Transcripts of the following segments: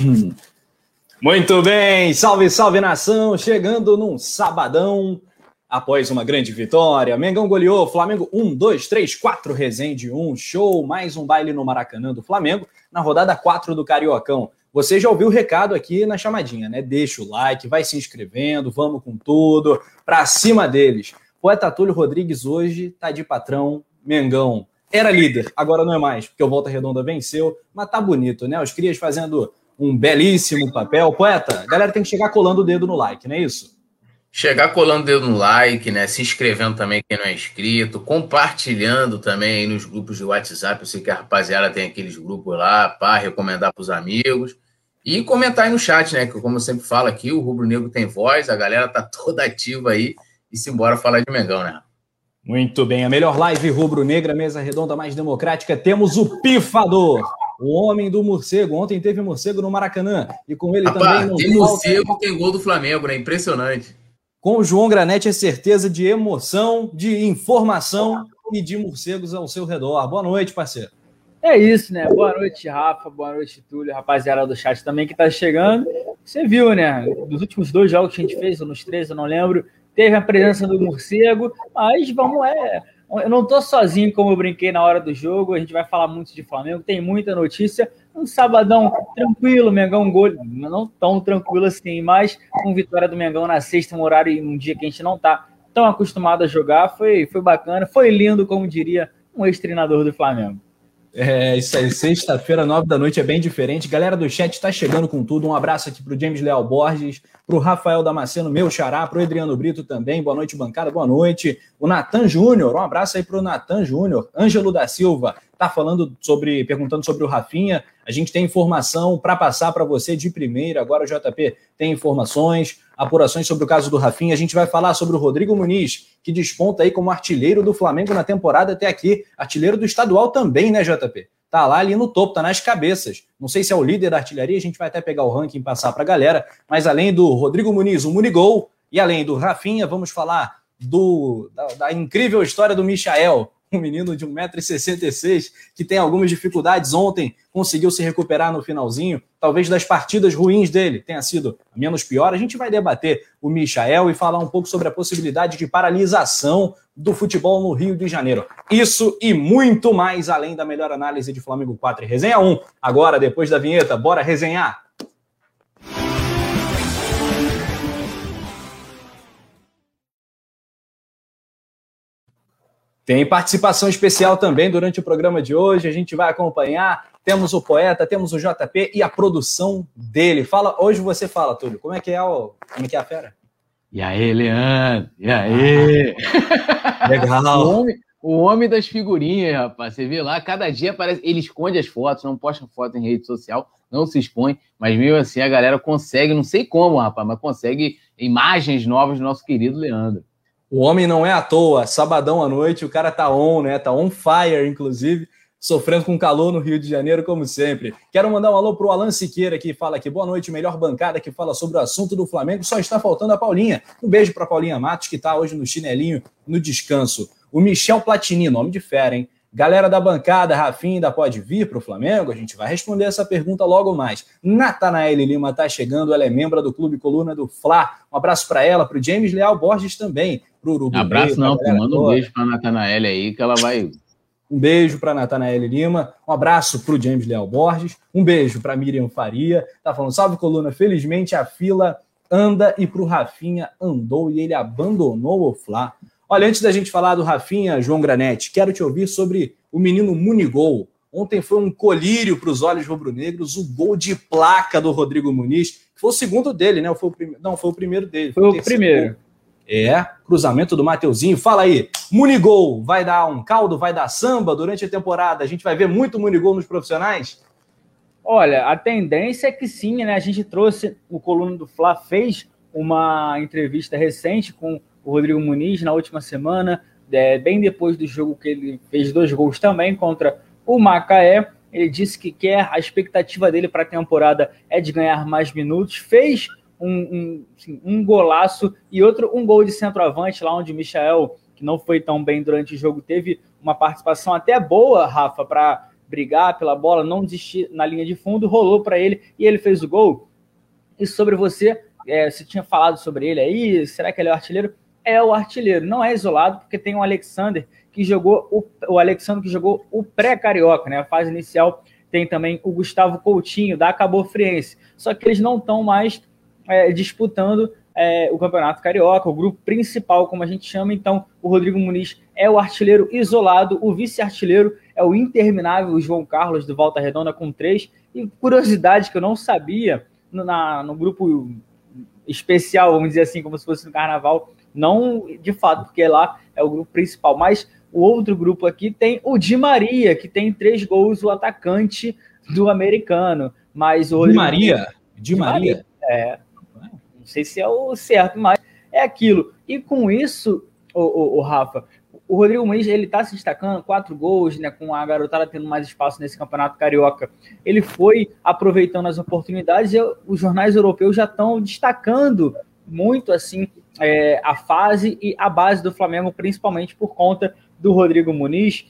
Muito bem, salve, salve nação, chegando num sabadão após uma grande vitória. Mengão goleou, Flamengo 1, 2, 3, 4, Resende 1, show, mais um baile no Maracanã do Flamengo, na rodada 4 do Cariocão. Você já ouviu o recado aqui na chamadinha, né? Deixa o like, vai se inscrevendo, vamos com tudo, pra cima deles. Poeta Túlio Rodrigues hoje tá de patrão, Mengão. Era líder, agora não é mais, porque o Volta Redonda venceu, mas tá bonito, né? Os crias fazendo um belíssimo papel. Poeta, a galera tem que chegar colando o dedo no like, não é isso? Chegar colando o dedo no like, né? Se inscrevendo também quem não é inscrito, compartilhando também aí nos grupos de WhatsApp. Eu sei que a rapaziada tem aqueles grupos lá para recomendar para os amigos. E comentar aí no chat, né? Que como eu sempre falo aqui, o Rubro Negro tem voz, a galera tá toda ativa aí. E se embora falar de Mengão, né? Muito bem, a melhor live rubro-negra, mesa redonda mais democrática, temos o Pifador o homem do morcego. Ontem teve morcego no Maracanã. E com ele Rapaz, também. tem morcego, tem gol do Flamengo, né? Impressionante. Com o João Granete é certeza de emoção, de informação e de morcegos ao seu redor. Boa noite, parceiro. É isso, né? Boa noite, Rafa. Boa noite, Túlio, rapaziada do chat também que tá chegando. Você viu, né? Nos últimos dois jogos que a gente fez, ou nos três, eu não lembro, teve a presença do morcego, mas vamos, é eu não tô sozinho, como eu brinquei na hora do jogo. A gente vai falar muito de Flamengo, tem muita notícia. Um sabadão tranquilo, Mengão gol, não tão tranquilo assim, mas com vitória do Mengão na sexta, um horário e um dia que a gente não tá tão acostumado a jogar. Foi, foi bacana, foi lindo, como diria um ex-treinador do Flamengo. É isso aí, sexta-feira, nove da noite, é bem diferente. Galera do chat está chegando com tudo. Um abraço aqui para o James Leal Borges, para o Rafael Damasceno, meu xará, para o Adriano Brito também. Boa noite, bancada, boa noite. O Natan Júnior, um abraço aí para o Natan Júnior. Ângelo da Silva está falando sobre, perguntando sobre o Rafinha. A gente tem informação para passar para você de primeira. Agora o JP tem informações, apurações sobre o caso do Rafinha. A gente vai falar sobre o Rodrigo Muniz, que desponta aí como artilheiro do Flamengo na temporada até aqui. Artilheiro do estadual também, né, JP? Tá lá ali no topo, tá nas cabeças. Não sei se é o líder da artilharia, a gente vai até pegar o ranking e passar para a galera. Mas além do Rodrigo Muniz, o Munigol, e além do Rafinha, vamos falar do, da, da incrível história do Michael, um menino de 1,66m que tem algumas dificuldades. Ontem conseguiu se recuperar no finalzinho. Talvez das partidas ruins dele tenha sido menos pior. A gente vai debater o Michael e falar um pouco sobre a possibilidade de paralisação do futebol no Rio de Janeiro. Isso e muito mais, além da melhor análise de Flamengo 4 e Resenha 1. Agora, depois da vinheta, bora resenhar! Tem participação especial também durante o programa de hoje. A gente vai acompanhar. Temos o poeta, temos o JP e a produção dele. Fala, hoje você fala, Túlio. Como é que é o, como é que é a fera? E aí, Leandro? E aí? Ah, legal. O homem, o homem das figurinhas, rapaz. Você vê lá, cada dia aparece. Ele esconde as fotos, não posta foto em rede social, não se expõe, mas mesmo assim a galera consegue, não sei como, rapaz, mas consegue imagens novas do nosso querido Leandro. O homem não é à toa, sabadão à noite, o cara tá on, né? Tá on fire, inclusive, sofrendo com calor no Rio de Janeiro, como sempre. Quero mandar um alô pro Alan Siqueira, que fala aqui, boa noite, melhor bancada que fala sobre o assunto do Flamengo, só está faltando a Paulinha. Um beijo pra Paulinha Matos, que tá hoje no chinelinho, no descanso. O Michel Platini, nome de fera, hein? Galera da bancada, Rafinha ainda pode vir para o Flamengo? A gente vai responder essa pergunta logo mais. Natanael Lima está chegando, ela é membro do Clube Coluna do Fla. Um abraço para ela, para o James Leal Borges também. Pro Urubu, abraço não, manda um beijo para a Natanael aí, que ela vai... Um beijo para Natanael Lima, um abraço para o James Leal Borges, um beijo para Miriam Faria. Tá falando, salve coluna, felizmente a fila anda e para o Rafinha andou e ele abandonou o Fla. Olha, antes da gente falar do Rafinha, João Granete, quero te ouvir sobre o menino Munigol. Ontem foi um colírio para os olhos rubro-negros, o gol de placa do Rodrigo Muniz, que foi o segundo dele, né? Foi o prim... Não, foi o primeiro dele. Foi, foi o primeiro. Gol. É, cruzamento do Mateuzinho. Fala aí, Munigol vai dar um caldo, vai dar samba durante a temporada? A gente vai ver muito Munigol nos profissionais? Olha, a tendência é que sim, né? A gente trouxe, o Coluna do Fla fez uma entrevista recente com o Rodrigo Muniz na última semana, é, bem depois do jogo que ele fez dois gols também contra o Macaé. Ele disse que quer, a expectativa dele para a temporada é de ganhar mais minutos. Fez um, um, assim, um golaço e outro, um gol de centroavante, lá onde o Michael, que não foi tão bem durante o jogo, teve uma participação até boa, Rafa, para brigar pela bola, não desistir na linha de fundo, rolou para ele e ele fez o gol. E sobre você, é, você tinha falado sobre ele aí, será que ele é o artilheiro? É o artilheiro, não é isolado, porque tem o Alexander que jogou o, o Alexandre que jogou o pré-carioca, né? A fase inicial tem também o Gustavo Coutinho da Cabo Friense. Só que eles não estão mais é, disputando é, o Campeonato Carioca, o grupo principal, como a gente chama. Então, o Rodrigo Muniz é o artilheiro isolado, o vice-artilheiro é o interminável João Carlos do Volta Redonda com três. E curiosidade que eu não sabia, no, na, no grupo especial, vamos dizer assim, como se fosse no Carnaval, não de fato, porque lá é o grupo principal, mas o outro grupo aqui tem o Di Maria, que tem três gols, o atacante do americano. Mas o Di Maria? Di Maria? Maria. É. Sei se é o certo, mas é aquilo. E com isso, o, o, o Rafa, o Rodrigo Muniz, ele tá se destacando, quatro gols, né, com a garotada tendo mais espaço nesse campeonato carioca. Ele foi aproveitando as oportunidades e os jornais europeus já estão destacando muito assim é, a fase e a base do Flamengo, principalmente por conta do Rodrigo Muniz.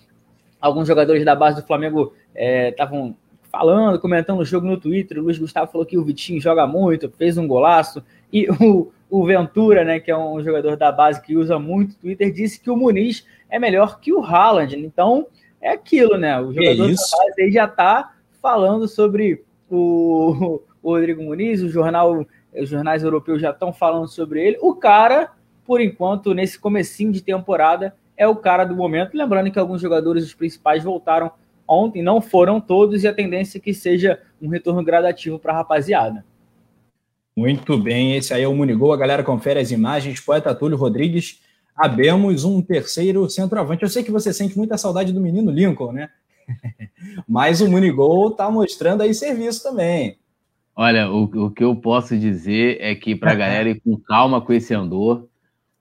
Alguns jogadores da base do Flamengo estavam é, falando, comentando o jogo no Twitter. O Luiz Gustavo falou que o Vitinho joga muito, fez um golaço. E o, o Ventura, né, que é um jogador da base que usa muito o Twitter, disse que o Muniz é melhor que o Haaland. Então, é aquilo, né? O jogador da base aí já está falando sobre o, o Rodrigo Muniz, o jornal, os jornais europeus já estão falando sobre ele. O cara, por enquanto, nesse comecinho de temporada, é o cara do momento. Lembrando que alguns jogadores, os principais, voltaram ontem, não foram todos, e a tendência é que seja um retorno gradativo para a rapaziada. Muito bem, esse aí é o Munigol. A galera confere as imagens. Poeta Túlio Rodrigues. Abemos um terceiro centroavante. Eu sei que você sente muita saudade do menino Lincoln, né? Mas o Munigol está mostrando aí serviço também. Olha, o, o que eu posso dizer é que para a galera ir com calma com esse andor,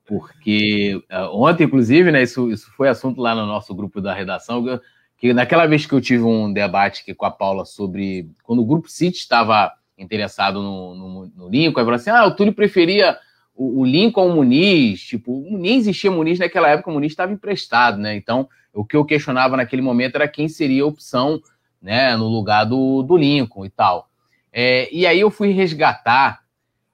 porque uh, ontem, inclusive, né, isso, isso foi assunto lá no nosso grupo da redação, que, que naquela vez que eu tive um debate aqui com a Paula sobre quando o Grupo City estava interessado no, no, no Lincoln, aí falou assim, ah, o Túlio preferia o, o Lincoln ao Muniz, tipo, nem existia Muniz naquela época, o Muniz estava emprestado, né, então o que eu questionava naquele momento era quem seria a opção, né, no lugar do, do Lincoln e tal. É, e aí eu fui resgatar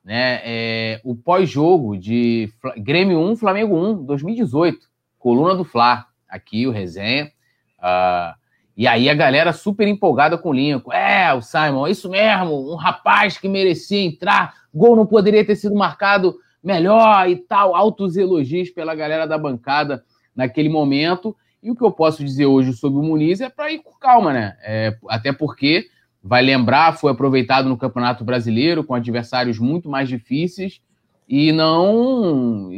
né, é, o pós-jogo de Grêmio 1, Flamengo 1, 2018, coluna do Fla, aqui o resenha. Uh, e aí a galera super empolgada com o Lincoln. É, o Simon, é isso mesmo, um rapaz que merecia entrar, gol não poderia ter sido marcado melhor e tal, altos elogios pela galera da bancada naquele momento. E o que eu posso dizer hoje sobre o Muniz é para ir com calma, né? É, até porque vai lembrar, foi aproveitado no Campeonato Brasileiro com adversários muito mais difíceis e não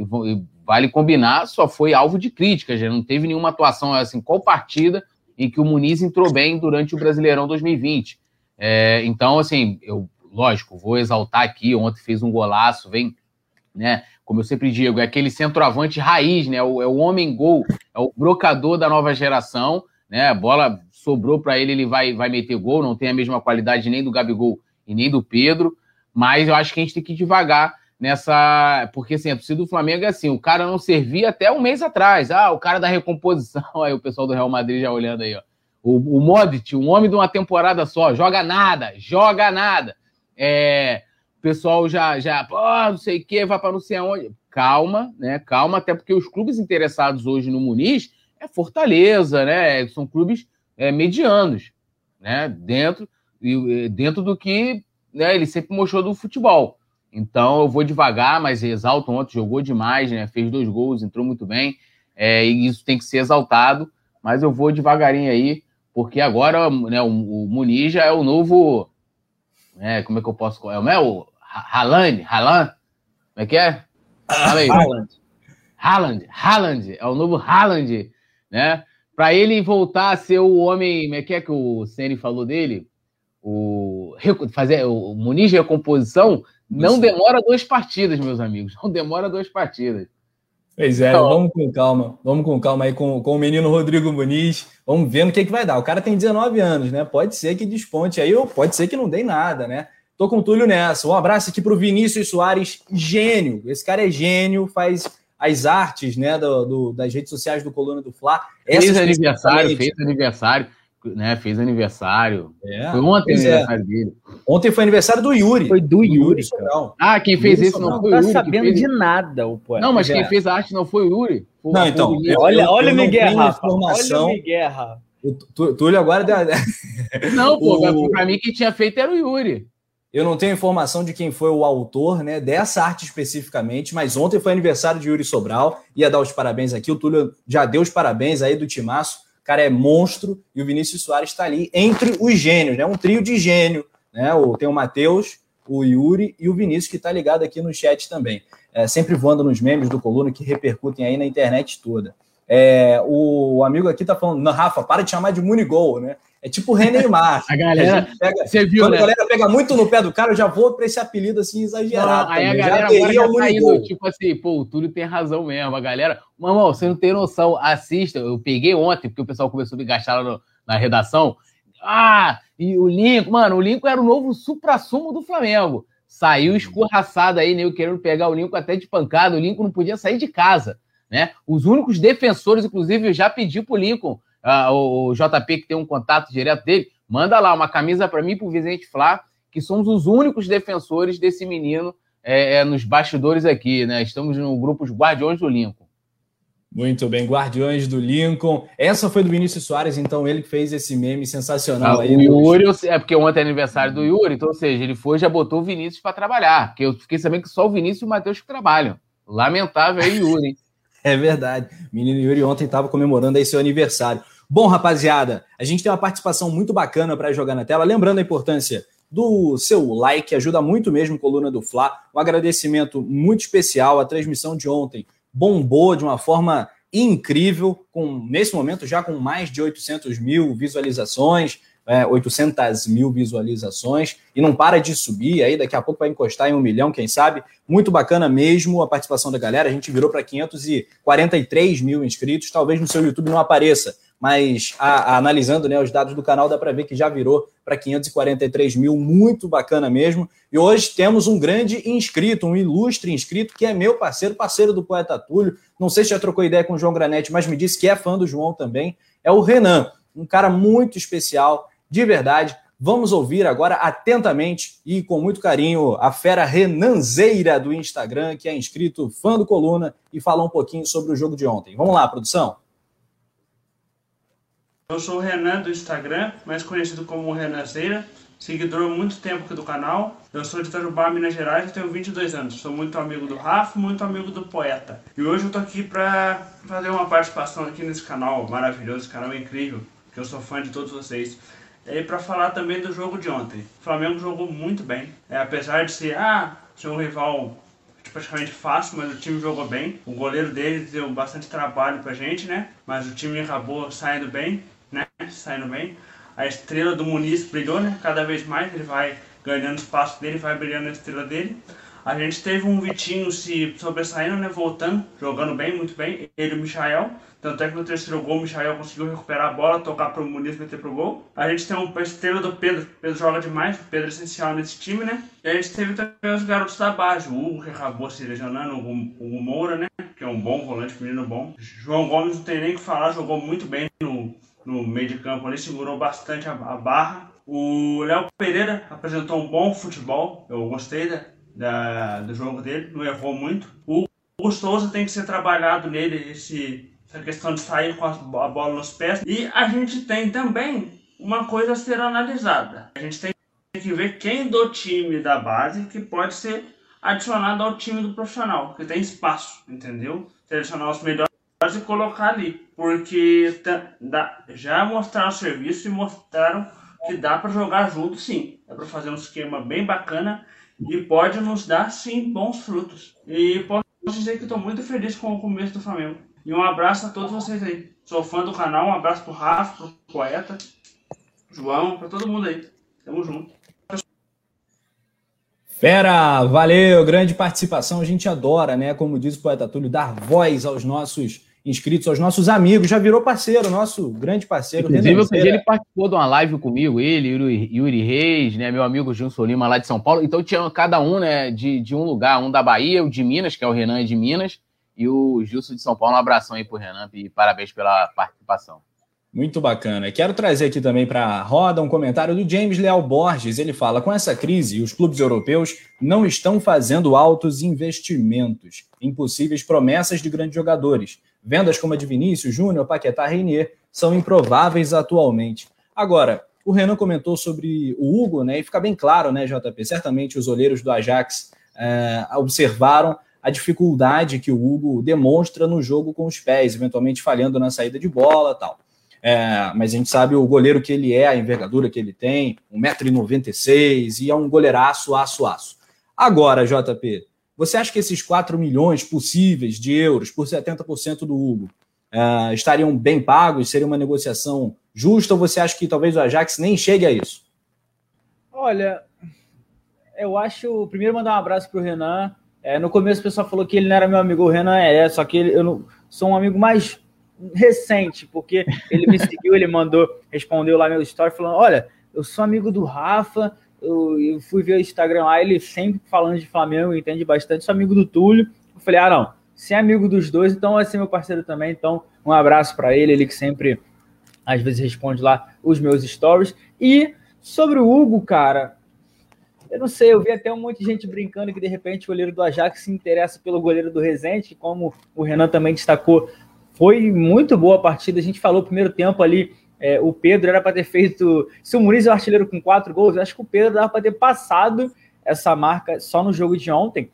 vale combinar, só foi alvo de críticas, já não teve nenhuma atuação assim, qual partida em que o Muniz entrou bem durante o Brasileirão 2020. É, então, assim, eu, lógico, vou exaltar aqui, ontem fez um golaço, vem, né, como eu sempre digo, é aquele centroavante raiz, né, é o, homem gol, é o brocador da nova geração, né, a bola sobrou para ele, ele vai, vai meter gol, não tem a mesma qualidade nem do Gabigol e nem do Pedro, mas eu acho que a gente tem que ir devagar nessa. Porque assim, a torcida do Flamengo é assim: o cara não servia até um mês atrás. Ah, o cara da recomposição. Aí o pessoal do Real Madrid já olhando aí, ó. O, o um homem de uma temporada só, joga nada, joga nada. É, o pessoal já, já, pô, não sei o que, vai para não sei aonde. Calma, né? Calma, até porque os clubes interessados hoje no Muniz é Fortaleza, né? São clubes é, medianos, né? Dentro, dentro do que né, ele sempre mostrou do futebol. Então eu vou devagar, mas exalto ontem, jogou demais, né? Fez dois gols, entrou muito bem. É, e isso tem que ser exaltado, mas eu vou devagarinho aí, porque agora né, o, o Muniz já é o novo. Né, como é que eu posso. É o meu? Haaland? Haaland? Como é que é? Fala aí. Haaland. Haaland. Haaland. É o novo Haaland, né? para ele voltar a ser o homem, como é que é que o Ceni falou dele? o fazer o Muniz recomposição não demora duas partidas, meus amigos. Não demora duas partidas. Pois é, então, vamos com calma. Vamos com calma aí com, com o menino Rodrigo Muniz. Vamos ver no que, que vai dar. O cara tem 19 anos, né? Pode ser que desponte aí, ou pode ser que não dê nada, né? Tô com o Túlio nessa. Um abraço aqui para o Vinícius Soares, gênio. Esse cara é gênio, faz as artes né, do, do das redes sociais do Coluna do Fla. Fez aniversário, fez aniversário né? Fez aniversário. É, foi ontem o é. aniversário é. dele. Ontem foi aniversário do Yuri. Foi do Yuri. Yuri ah, quem fez Yuri isso não, foi o tá Yuri. Não tá sabendo fez... de nada, o poeta. Não, mas quem fez a arte não foi o Yuri. Foi não, então. Eu, olha, eu, olha o Miguel, Olha o Miguel, O Túlio agora. Não, pô, o... pra mim quem tinha feito era o Yuri. Eu não tenho informação de quem foi o autor né, dessa arte especificamente, mas ontem foi aniversário de Yuri Sobral. Ia dar os parabéns aqui. O Túlio já deu os parabéns aí do Timaço cara é monstro e o Vinícius Soares está ali entre os gênios, né? Um trio de gênio, né? O, tem o Matheus, o Yuri e o Vinícius que está ligado aqui no chat também. É, sempre voando nos memes do Coluna que repercutem aí na internet toda. É, o amigo aqui tá falando, Rafa, para de chamar de Munigol, né? É tipo René Neymar. a galera, a pega, você viu, quando né? a galera pega muito no pé do cara, eu já vou para esse apelido assim exagerado. Não, aí também. a galera já agora já tá indo, tipo assim, pô, o Túlio tem razão mesmo. A galera, mamão, você não tem noção, assista. Eu peguei ontem, porque o pessoal começou a me gastar lá no, na redação. Ah, e o Lincoln, mano, o Lincoln era o novo supra-sumo do Flamengo. Saiu escorraçado aí, né? Querendo pegar o Lincoln até de pancada. O Lincoln não podia sair de casa, né? Os únicos defensores, inclusive, eu já pedi pro Lincoln uh, o, JP que tem um contato direto dele, manda lá uma camisa para mim e para o Vicente Flá, que somos os únicos defensores desse menino é, é, nos bastidores aqui, né? Estamos no grupo Os Guardiões do Lincoln. Muito bem, Guardiões do Lincoln. Essa foi do Vinícius Soares, então ele que fez esse meme sensacional ah, aí. O Yuri, é porque ontem é aniversário do Yuri, então, ou seja, ele foi já botou o Vinícius para trabalhar, porque eu fiquei sabendo que só o Vinícius e o Matheus que trabalham. Lamentável aí, Yuri. Hein? é verdade. O menino Yuri ontem estava comemorando aí seu aniversário. Bom, rapaziada, a gente tem uma participação muito bacana para jogar na tela. Lembrando a importância do seu like, ajuda muito mesmo Coluna do Fla. Um agradecimento muito especial. A transmissão de ontem bombou de uma forma incrível, com nesse momento já com mais de 800 mil visualizações, é, 800 mil visualizações, e não para de subir, aí daqui a pouco vai encostar em um milhão, quem sabe. Muito bacana mesmo a participação da galera, a gente virou para 543 mil inscritos, talvez no seu YouTube não apareça, mas a, a, analisando né, os dados do canal, dá para ver que já virou para 543 mil, muito bacana mesmo. E hoje temos um grande inscrito, um ilustre inscrito, que é meu parceiro, parceiro do Poeta Túlio. Não sei se já trocou ideia com o João Granete, mas me disse que é fã do João também. É o Renan, um cara muito especial, de verdade. Vamos ouvir agora atentamente e com muito carinho a fera Renanzeira do Instagram, que é inscrito, fã do Coluna, e falar um pouquinho sobre o jogo de ontem. Vamos lá, produção. Eu sou o Renan do Instagram, mais conhecido como Renan Zeira, seguidor há muito tempo do canal. Eu sou de Itajubá, Minas Gerais e tenho 22 anos. Sou muito amigo do Rafa, muito amigo do Poeta. E hoje eu tô aqui pra fazer uma participação aqui nesse canal maravilhoso, esse canal incrível, que eu sou fã de todos vocês. E para falar também do jogo de ontem. O Flamengo jogou muito bem. É, apesar de ser, ah, ser um rival praticamente fácil, mas o time jogou bem. O goleiro deles deu bastante trabalho pra gente, né? Mas o time acabou saindo bem né? Saindo bem. A estrela do Muniz brilhou, né? Cada vez mais ele vai ganhando espaço dele, vai brilhando a estrela dele. A gente teve um Vitinho se sobressaindo, né? Voltando, jogando bem, muito bem. Ele e o Michael. Tanto é que no terceiro gol o Michael conseguiu recuperar a bola, tocar para o Muniz meter pro gol. A gente tem a estrela do Pedro. O Pedro joga demais, o Pedro é essencial nesse time, né? E a gente teve também os garotos da base. O Hugo, que acabou se lesionando, o Hugo Moura, né? Que é um bom volante, menino bom. João Gomes não tem nem o que falar, jogou muito bem no, no meio de campo ali, segurou bastante a, barra. O Léo Pereira apresentou um bom futebol, eu gostei da, da, do jogo dele, não errou muito. O Gustoso tem que ser trabalhado nele, esse, essa questão de sair com a, a bola nos pés. E a gente tem também uma coisa a ser analisada. A gente tem que ver quem do time da base que pode ser adicionado ao time do profissional, que tem espaço, entendeu? Selecionar os melhores e colocar ali, porque dá, já mostraram o serviço e mostraram que dá para jogar junto sim. Dá para fazer um esquema bem bacana e pode nos dar sim bons frutos. E posso dizer que estou muito feliz com o começo do Flamengo. E um abraço a todos vocês aí. Sou fã do canal, um abraço pro Rafa, pro Poeta, João, para todo mundo aí. Tamo junto. Fera, valeu, grande participação, a gente adora, né? Como diz o poeta Túlio, dar voz aos nossos inscritos, aos nossos amigos, já virou parceiro, nosso grande parceiro. Inclusive, ele participou de uma live comigo, ele, Yuri, Yuri Reis, né, meu amigo Gilson Lima lá de São Paulo, então tinha cada um, né, de, de um lugar, um da Bahia, o de Minas, que é o Renan de Minas, e o Gilson de São Paulo, um abração aí pro Renan e parabéns pela participação. Muito bacana. Quero trazer aqui também para a roda um comentário do James Leal Borges. Ele fala: com essa crise, os clubes europeus não estão fazendo altos investimentos, impossíveis promessas de grandes jogadores. Vendas como a de Vinícius, Júnior, Paquetá, Reinier são improváveis atualmente. Agora, o Renan comentou sobre o Hugo, né? E fica bem claro, né, JP? Certamente os olheiros do Ajax é, observaram a dificuldade que o Hugo demonstra no jogo com os pés, eventualmente falhando na saída de bola tal. É, mas a gente sabe o goleiro que ele é, a envergadura que ele tem, 1,96m, e é um goleiraço, aço, aço. Agora, JP, você acha que esses 4 milhões possíveis de euros por 70% do Hugo é, estariam bem pagos? Seria uma negociação justa ou você acha que talvez o Ajax nem chegue a isso? Olha, eu acho. Primeiro, mandar um abraço para o Renan. É, no começo o pessoal falou que ele não era meu amigo. O Renan é, só que ele, eu não, sou um amigo mais recente, porque ele me seguiu, ele mandou, respondeu lá meu story falando: Olha, eu sou amigo do Rafa, eu, eu, fui ver o Instagram lá, ele sempre falando de Flamengo, entende bastante, sou amigo do Túlio. Eu falei: Ah, não, se é amigo dos dois, então vai ser meu parceiro também. Então, um abraço para ele, ele que sempre às vezes responde lá os meus stories. E sobre o Hugo, cara, eu não sei, eu vi até um monte de gente brincando que de repente o goleiro do Ajax se interessa pelo goleiro do Resende, como o Renan também destacou foi muito boa a partida. A gente falou primeiro tempo ali. É, o Pedro era para ter feito. Se o Muniz é o artilheiro com quatro gols, eu acho que o Pedro dava para ter passado essa marca só no jogo de ontem.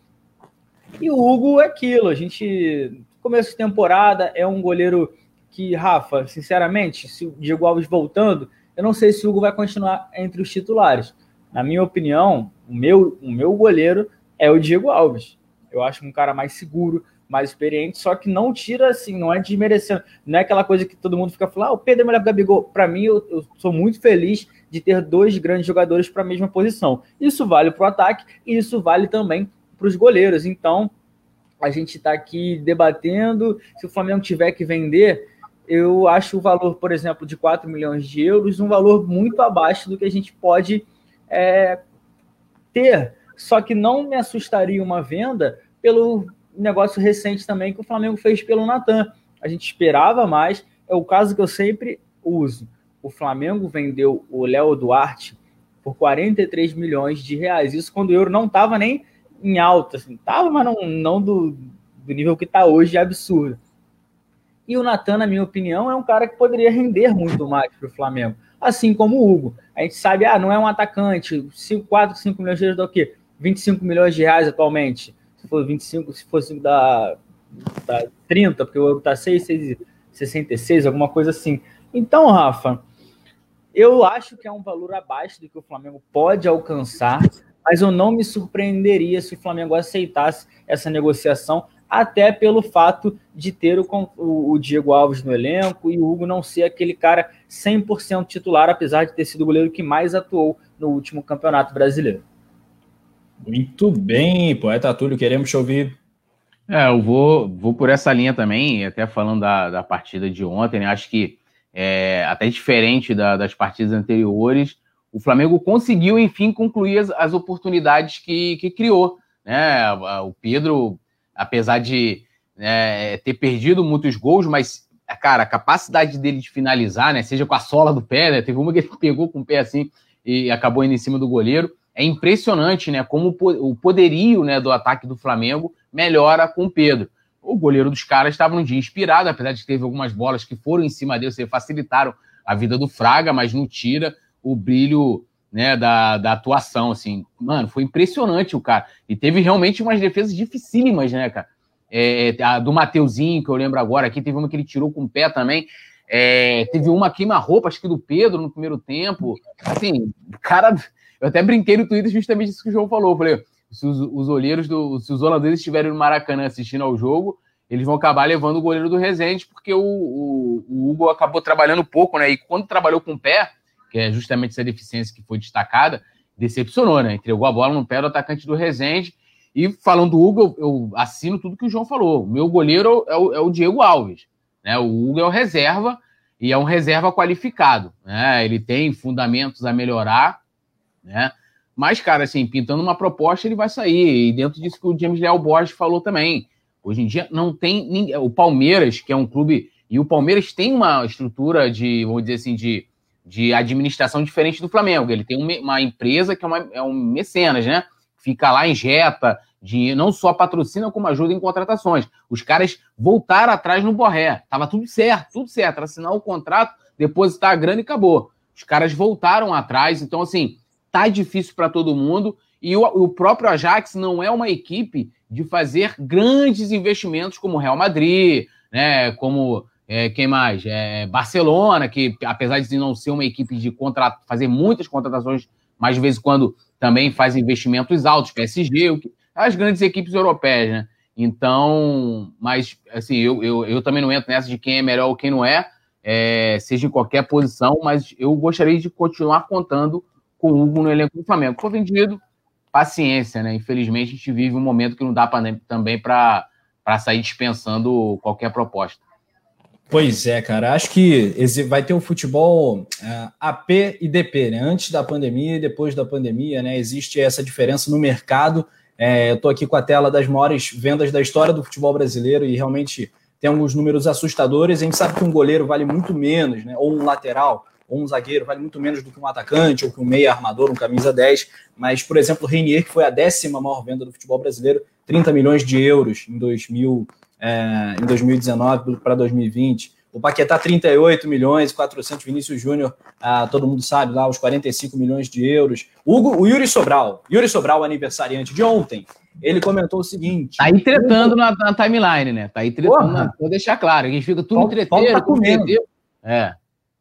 E o Hugo é aquilo. A gente, começo de temporada, é um goleiro que, Rafa, sinceramente, se o Diego Alves voltando, eu não sei se o Hugo vai continuar entre os titulares. Na minha opinião, o meu, o meu goleiro é o Diego Alves. Eu acho um cara mais seguro, mais experiente, só que não tira assim, não é desmerecendo, não é aquela coisa que todo mundo fica falando, ah, o Pedro é melhor que o Gabigol. Para mim, eu, eu, sou muito feliz de ter dois grandes jogadores para a mesma posição. Isso vale para o ataque e isso vale também para os goleiros. Então, a gente está aqui debatendo. Se o Flamengo tiver que vender, eu acho o valor, por exemplo, de 4 milhões de euros um valor muito abaixo do que a gente pode é, ter. Só que não me assustaria uma venda pelo negócio recente também que o Flamengo fez pelo Natan. A gente esperava mais, é o caso que eu sempre uso. O Flamengo vendeu o Léo Duarte por 43 milhões de reais. Isso quando o euro não estava nem em alta, assim, tava, mas não, não do, do nível que está hoje, é absurdo. E o Natan, na minha opinião, é um cara que poderia render muito mais para o Flamengo. Assim como o Hugo. A gente sabe, ah, não é um atacante, 5, 4, 5 milhões de reais dá o quê? 25 milhões de reais atualmente se for 25, se fosse da, da 30, porque o euro está 6, 66, alguma coisa assim. Então, Rafa, eu acho que é um valor abaixo do que o Flamengo pode alcançar, mas eu não me surpreenderia se o Flamengo aceitasse essa negociação, até pelo fato de ter o, o, Diego Alves no elenco e o Hugo não ser aquele cara 100% titular, apesar de ter sido o goleiro que mais atuou no último campeonato brasileiro. Muito bem, poeta Túlio, queremos te ouvir. É, eu vou, vou por essa linha também, até falando da, da partida de ontem, né? Acho que é, até diferente da, das partidas anteriores, o Flamengo conseguiu, enfim, concluir as, as oportunidades que, que criou. Né? O Pedro, apesar de né, ter perdido muitos gols, mas, cara, a capacidade dele de finalizar, né? Seja com a sola do pé, né? Teve uma que ele pegou com o pé assim e acabou indo em cima do goleiro é impressionante, né? Como o poderio né, do ataque do Flamengo melhora com o Pedro. O goleiro dos caras estava num dia inspirado, apesar de que teve algumas bolas que foram em cima dele, seja, facilitaram a vida do Fraga, mas não tira o brilho né, da, da atuação, assim. Mano, foi impressionante o cara. E teve realmente umas defesas dificílimas, né, cara? É, a do Mateuzinho, que eu lembro agora aqui, teve uma que ele tirou com o pé também. É, teve uma queima-roupa, acho que do Pedro no primeiro tempo. Assim, cara eu até brinquei no Twitter justamente isso que o João falou. Eu falei, se os, os olheiros do. Se os holandeses estiverem no Maracanã assistindo ao jogo, eles vão acabar levando o goleiro do Resende, porque o, o, o, Hugo acabou trabalhando pouco, né? E quando trabalhou com o pé, que é justamente essa deficiência que foi destacada, decepcionou, né? Entregou a bola no pé do atacante do Rezende. E falando do Hugo, eu, eu assino tudo que o João falou. O meu goleiro é o, é o Diego Alves. Né? O Hugo é o reserva e é um reserva qualificado. Né? Ele tem fundamentos a melhorar, né? Mas, cara, assim, pintando uma proposta, ele vai sair. E dentro disso que o James Leal Borges falou também. Hoje em dia não tem ninguém. O Palmeiras, que é um clube. E o Palmeiras tem uma estrutura de, vamos dizer assim, de, de administração diferente do Flamengo. Ele tem uma empresa que é, uma, é um mecenas, né? Fica lá, injeta dinheiro, não só patrocina, como ajuda em contratações. Os caras voltaram atrás no Borré. Tava tudo certo, tudo certo. Assinar o contrato, depositar a grana e acabou. Os caras voltaram atrás. Então, assim, tá difícil para todo mundo. E o, o, próprio Ajax não é uma equipe de fazer grandes investimentos como Real Madrid, né? Como é, quem mais? É, Barcelona, que apesar de não ser uma equipe de fazer muitas contratações, mas de vez em quando também faz investimentos altos, PSG, as grandes equipes europeias, né? Então, mas assim, eu, eu, eu também não entro nessa de quem é melhor ou quem não é, é, seja em qualquer posição, mas eu gostaria de continuar contando com o Hugo no elenco do Flamengo. Foi vendido, paciência, né? Infelizmente, a gente vive um momento que não dá pra, também para sair dispensando qualquer proposta. Pois é, cara. Acho que vai ter o futebol uh, AP e DP, né? Antes da pandemia e depois da pandemia, né? Existe essa diferença no mercado. É, eu estou aqui com a tela das maiores vendas da história do futebol brasileiro e realmente tem alguns números assustadores. A gente sabe que um goleiro vale muito menos, né? Ou um lateral ou um zagueiro vale muito menos do que um atacante, ou que um meia armador, um camisa 10. Mas, por exemplo, o Reinier, que foi a décima maior venda do futebol brasileiro, 30 milhões de euros em, 2000, é, em 2019 para 2020. O Paquetá, 38 milhões, 400. Vinícius Júnior, ah, todo mundo sabe lá, os 45 milhões de euros. Hugo, o Yuri Sobral, Yuri Sobral, aniversariante de ontem, ele comentou o seguinte. Tá aí tretando na, na, timeline, né? Tá aí tretando. Vou deixar claro, a gente fica tudo entreteiro, tudo entreteiro. É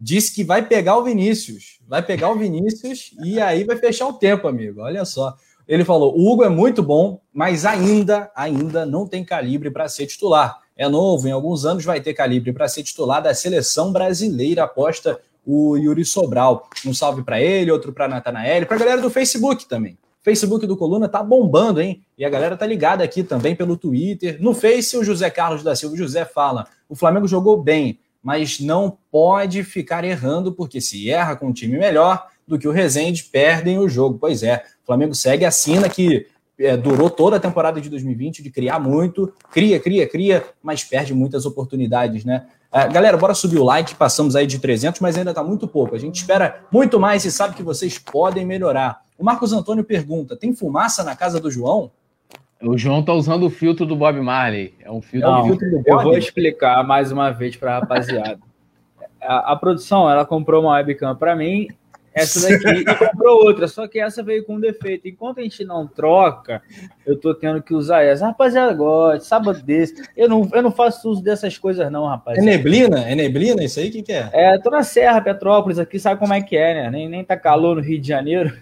disse que vai pegar o Vinícius. Vai pegar o Vinícius e aí vai fechar o tempo, amigo. Olha só. Ele falou: o Hugo é muito bom, mas ainda, ainda não tem calibre para ser titular. É novo, em alguns anos vai ter calibre para ser titular da seleção brasileira, aposta o Yuri Sobral. Um salve para ele, outro para Natanael, para a galera do Facebook também. Facebook do Coluna tá bombando, hein? E a galera tá ligada aqui também pelo Twitter. No Face, o José Carlos da Silva José fala: o Flamengo jogou bem, mas não pode ficar errando, porque se erra com um time melhor do que o Rezende, perdem o jogo. Pois é, o Flamengo segue a sina que é, durou toda a temporada de 2020 de criar muito, cria, cria, cria, mas perde muitas oportunidades, né? É, galera, bora subir o like, passamos aí de 300, mas ainda está muito pouco. A gente espera muito mais e sabe que vocês podem melhorar. O Marcos Antônio pergunta: tem fumaça na casa do João? O João tá usando o filtro do Bob Marley. É um filtro, Não, filtro do Bob. Eu vou explicar mais uma vez para a rapaziada. a, a, produção, ela comprou uma webcam para mim, essa daqui, e comprou outra, só que essa veio com defeito. Enquanto a gente não troca, eu tô tendo que usar essa. Rapaziada, gosta, sábado desse. Eu não, eu não faço uso dessas coisas, não, rapaz. É neblina? É neblina isso aí? O que, que é? É, tô na Serra, Petrópolis, aqui, sabe como é que é, né? Nem, nem tá calor no Rio de Janeiro.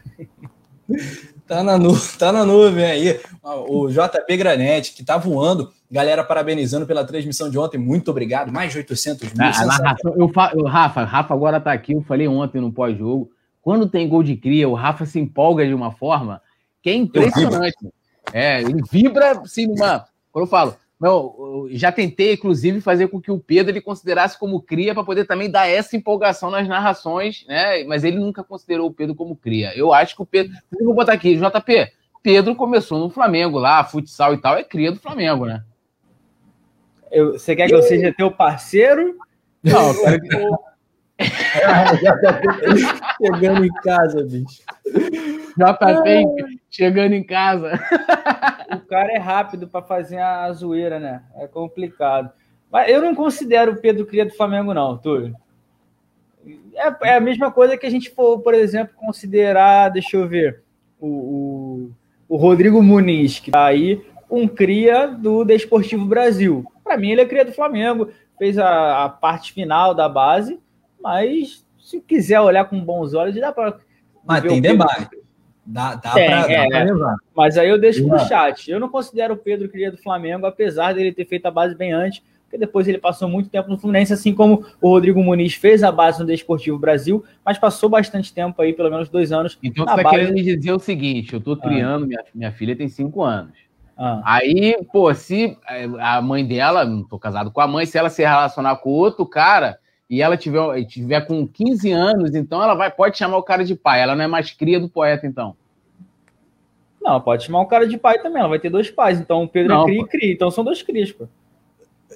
Tá na, nu tá na nuvem aí. O JP Granete, que tá voando. Galera, parabenizando pela transmissão de ontem. Muito obrigado. Mais de 800 mil. Ah, narração, eu, eu, Rafa, Rafa agora tá aqui. Eu falei ontem no pós-jogo. Quando tem gol de cria, o Rafa se empolga de uma forma que é impressionante. É, ele vibra assim numa. Quando eu falo, não, já tentei, inclusive, fazer com que o Pedro ele considerasse como cria para poder também dar essa empolgação nas narrações, né? Mas ele nunca considerou o Pedro como cria. Eu acho que o Pedro. Eu vou botar aqui, JP. Pedro começou no Flamengo lá, futsal e tal, é cria do Flamengo, né? Eu, você quer que eu seja teu parceiro? Não, eu quero que. chegando em casa, bicho. JP chegando em casa. O cara é rápido para fazer a zoeira, né? É complicado. Mas eu não considero o Pedro Cria do Flamengo, não, Túlio. É, é, a mesma coisa que a gente for, por exemplo, considerar, deixa eu ver, o, o, o Rodrigo Muniz, que tá aí, um cria do Desportivo Brasil. Para mim, ele é cria do Flamengo, fez a, a parte final da base, mas se quiser olhar com bons olhos, dá para. Mas tem debate. Dá, dá para é, levar. Mas aí eu deixo no chat. Eu não considero o Pedro cria do Flamengo, apesar dele ter feito a base bem antes, porque depois ele passou muito tempo no Fluminense, assim como o Rodrigo Muniz fez a base no Desportivo Brasil, mas passou bastante tempo aí, pelo menos dois anos. Então você está querendo me dizer o seguinte: eu estou criando, ah. minha, minha filha tem cinco anos. Ah. Aí, pô, se é, a mãe dela, não tô casado com a mãe, se ela se relacionar com outro cara e ela tiver, tiver com 15 anos, então ela vai, pode chamar o cara de pai. Ela não é mais cria do poeta, então. Não, pode chamar o cara de pai também. Ela vai ter dois pais. Então o Pedro é não, é cria e cria. Então são dois crias, pô.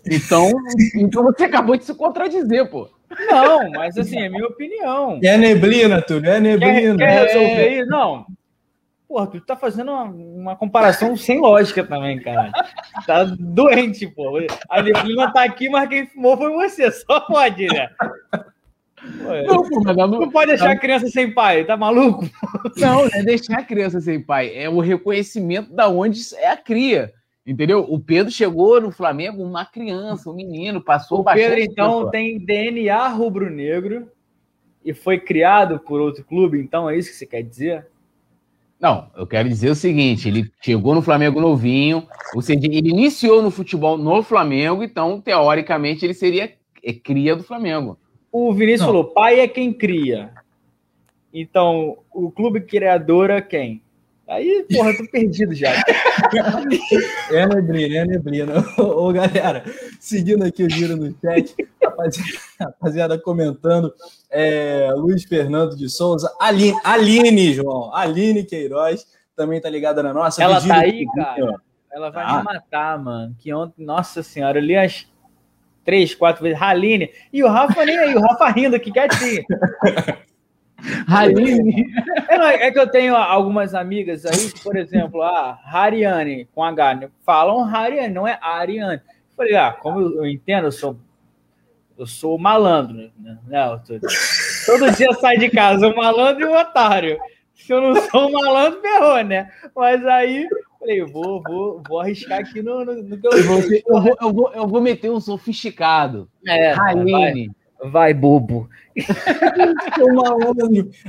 Então, então você acabou de se contradizer, pô. Não, mas assim, é minha opinião. É neblina, Túlio, é neblina. Quer, quer resolver é... isso? Não. Porra, tu tá fazendo uma, uma, comparação sem lógica também, cara. Tá doente, pô. A neblina tá aqui, mas quem fumou foi você. Só pode, né? não, pô, mas não, não pode deixar a criança sem pai, tá maluco? Não, não é deixar a criança sem pai, é o reconhecimento da onde é a cria. Entendeu? O Pedro chegou no Flamengo uma criança, um menino, passou o Pedro, então, tempo. tem DNA rubro-negro e foi criado por outro clube, então é isso que você quer dizer? Não, eu quero dizer o seguinte: ele chegou no Flamengo novinho, ou seja, ele iniciou no futebol no Flamengo, então, teoricamente, ele seria é, cria do Flamengo. O Vinícius Não. falou: pai é quem cria. Então, o clube criador é quem? Aí, porra, eu tô perdido já. é neblina, é neblina. Ô, ô, galera, seguindo aqui o giro no chat, rapaziada, rapaziada comentando, é, Luiz Fernando de Souza, Aline, Aline, João, Aline Queiroz, também tá ligada na nossa. Ela tá aí, cara. Ela vai ah. me matar, mano. Que ontem, nossa senhora, eu li as três, quatro vezes, Aline, e o Rafa nem aí, o Rafa rindo aqui quietinho. Haline. É, é, que eu tenho algumas amigas aí, por exemplo, a Hariane com H, né? falam Hariane, não é Ariane. Eu falei, ah, como eu, entendo, eu sou, eu sou malandro, né? Não, tô, todo dia sai de casa um malandro e um otário. Se eu não sou um malandro, ferrou, né? Mas aí, falei, eu vou, vou, vou arriscar aqui no, no, no que eu, vou, eu, vou, eu, vou, eu vou meter um sofisticado. É, Haline. Vai, vai bobo.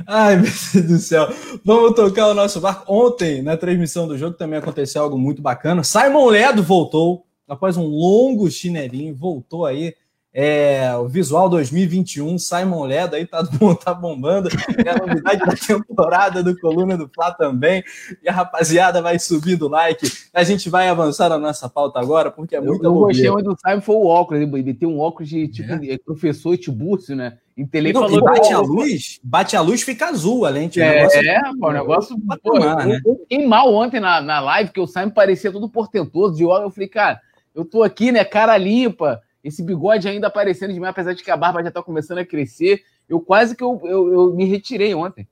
Ai, meu Deus do céu. Vamos tocar o nosso barco. Ontem, na transmissão do jogo, também aconteceu algo muito bacana. Simon Ledo voltou, após um longo chinelinho, voltou aí é, o Visual 2021, Simon Ledo aí tá, tá bombando. É a novidade da temporada do Coluna do Fla também. E a rapaziada vai subir do like. A gente vai avançar na nossa pauta agora, porque é muito Eu, eu gostei muito do Simon foi o óculos. Ele tem um óculos de tipo é. professor Tibúrcio, né? Intelectual. E bate a luz, bate a luz, fica azul a lente. É, negócio, é, pô, o negócio. Pô, né? eu, eu, mal ontem na, na live, que o Simon parecia todo portentoso de óculos. Eu falei, cara, eu tô aqui, né, cara limpa esse bigode ainda aparecendo de mim, apesar de que a barba já está começando a crescer. Eu quase que eu, eu, eu, me retirei ontem.